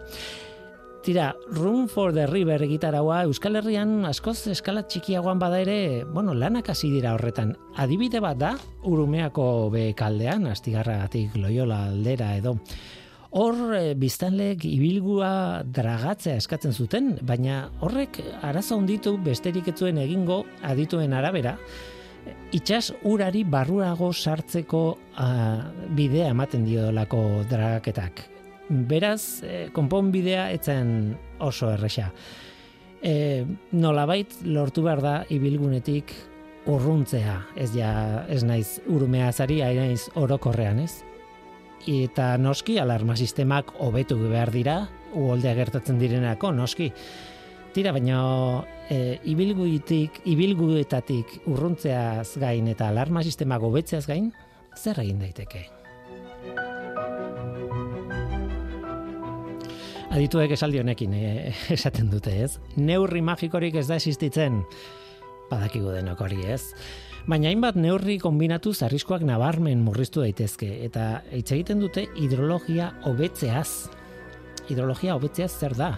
Tira, Room for the River gitaraua Euskal Herrian askoz eskala txikiagoan bada ere, bueno, lanak hasi dira horretan. Adibide bat da, Urumeako bekaldean, astigarragatik loiola aldera edo. Hor e, biztanleek ibilgua dragatzea eskatzen zuten, baina horrek arazo honditu besterik etzuen egingo adituen arabera, itxas urari barruago sartzeko a, bidea ematen diodolako dragaketak beraz, e, konponbidea etzen oso erresa. E, nolabait lortu behar da ibilgunetik urruntzea, ez ja, ez naiz urumea zari, naiz orokorrean, ez? Eta noski, alarma sistemak hobetu behar dira, uholdea gertatzen direnako, noski. Tira, baina e, ibilguetik, ibilguetatik urruntzeaz gain eta alarma sistemak hobetzeaz gain, zer egin daiteke? Adituek esaldi honekin e, esaten dute, ez? Neurri magikorik ez da existitzen. Badakigu denok hori, ez? Baina hainbat neurri kombinatuz arriskoak nabarmen murriztu daitezke eta hitz egiten dute hidrologia hobetzeaz. Hidrologia hobetzeaz zer da?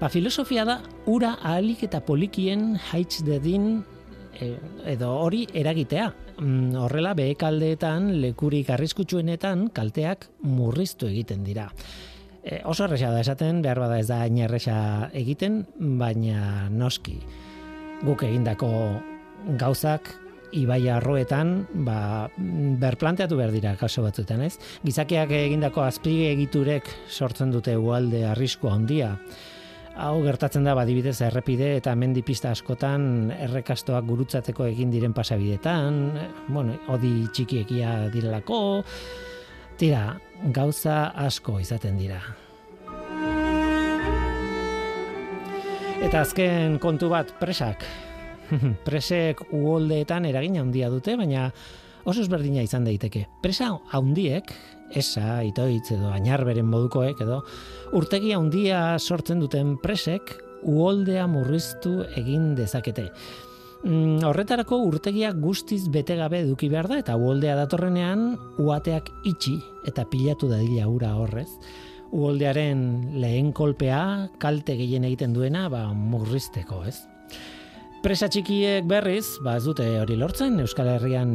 Ba, filosofia da ura ahalik eta polikien haitz dedin e, edo hori eragitea. Mm, horrela behekaldeetan lekurik arriskutsuenetan kalteak murriztu egiten dira. E, oso erresa da esaten, behar bada ez da hain erresa egiten, baina noski guk egindako gauzak ibai arroetan ba, berplanteatu behar dira kaso batzuetan, ez? Gizakiak egindako azpige egiturek sortzen dute ualde arriskua handia. Hau gertatzen da badibidez errepide eta mendi pista askotan errekastoak gurutzateko egin diren pasabidetan, bueno, odi txikiekia direlako, tira, gauza asko izaten dira. Eta azken kontu bat presak. Presek uholdeetan eragin handia dute, baina oso ezberdina izan daiteke. Presa handiek, esa, itoitz edo ainarberen modukoek edo urtegi handia sortzen duten presek uholdea murriztu egin dezakete. Mm, horretarako urtegia guztiz bete gabe eduki behar da eta uholdea datorrenean uateak itxi eta pilatu dadila ura horrez. Uholdearen lehen kolpea kalte gehien egiten duena ba, murrizteko, ez? Presa txikiek berriz, ba ez dute hori lortzen, Euskal Herrian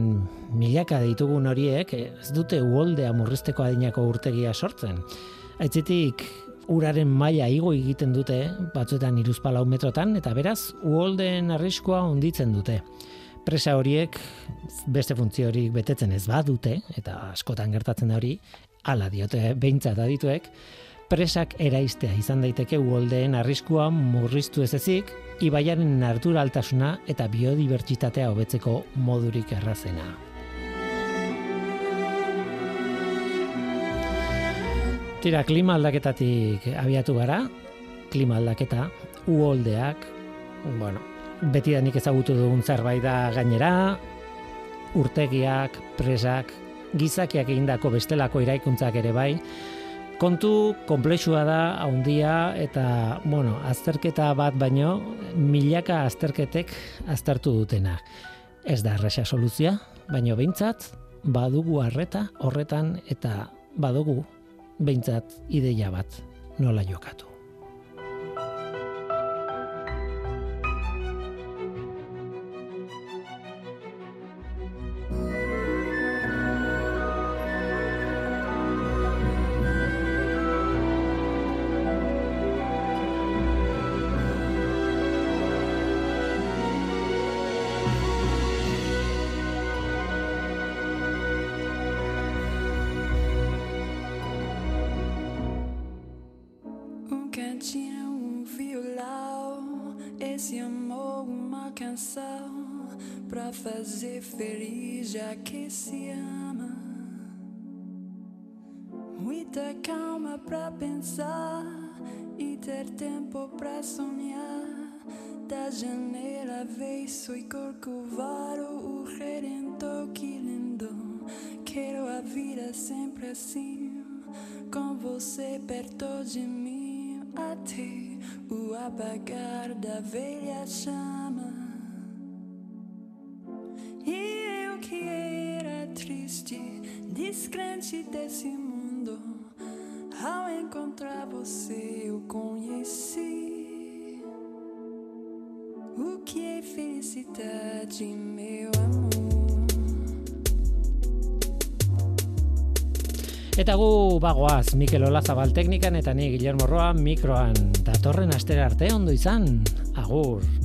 milaka ditugun horiek ez dute uholdea murrizteko adinako urtegia sortzen. Aitzitik uraren maila igo egiten dute, batzuetan iruzpalau metrotan, eta beraz, uholdeen arriskoa onditzen dute. Presa horiek beste funtziorik betetzen ez badute, eta askotan gertatzen da hori, hala diote behintzat adituek, presak eraistea izan daiteke uholdeen arriskua murriztu ez ezik, ibaiaren naturaltasuna eta biodibertsitatea hobetzeko modurik errazena. Tira, klima aldaketatik abiatu gara, klima aldaketa, uholdeak, bueno, beti da nik ezagutu dugun zerbait da gainera, urtegiak, presak, gizakiak egindako bestelako iraikuntzak ere bai, kontu komplexua da handia eta bueno, azterketa bat baino milaka azterketek aztertu dutena. Ez da erresa soluzioa, baino behintzat badugu harreta horretan eta badugu behintzat ideia bat nola jokatu. Pra pensar e ter tempo pra sonhar. Da janela avesso e corcovado, o redentor que lindo. Quero a vida sempre assim, com você perto de mim, até o apagar da velha chama. Você eu conheci. O que é felicidade, meu amor? Eta gu bagoaz, Mikel Olazabal teknikan eta ni Guillermo Roa mikroan. Datorren astera arte ondo izan. Agur.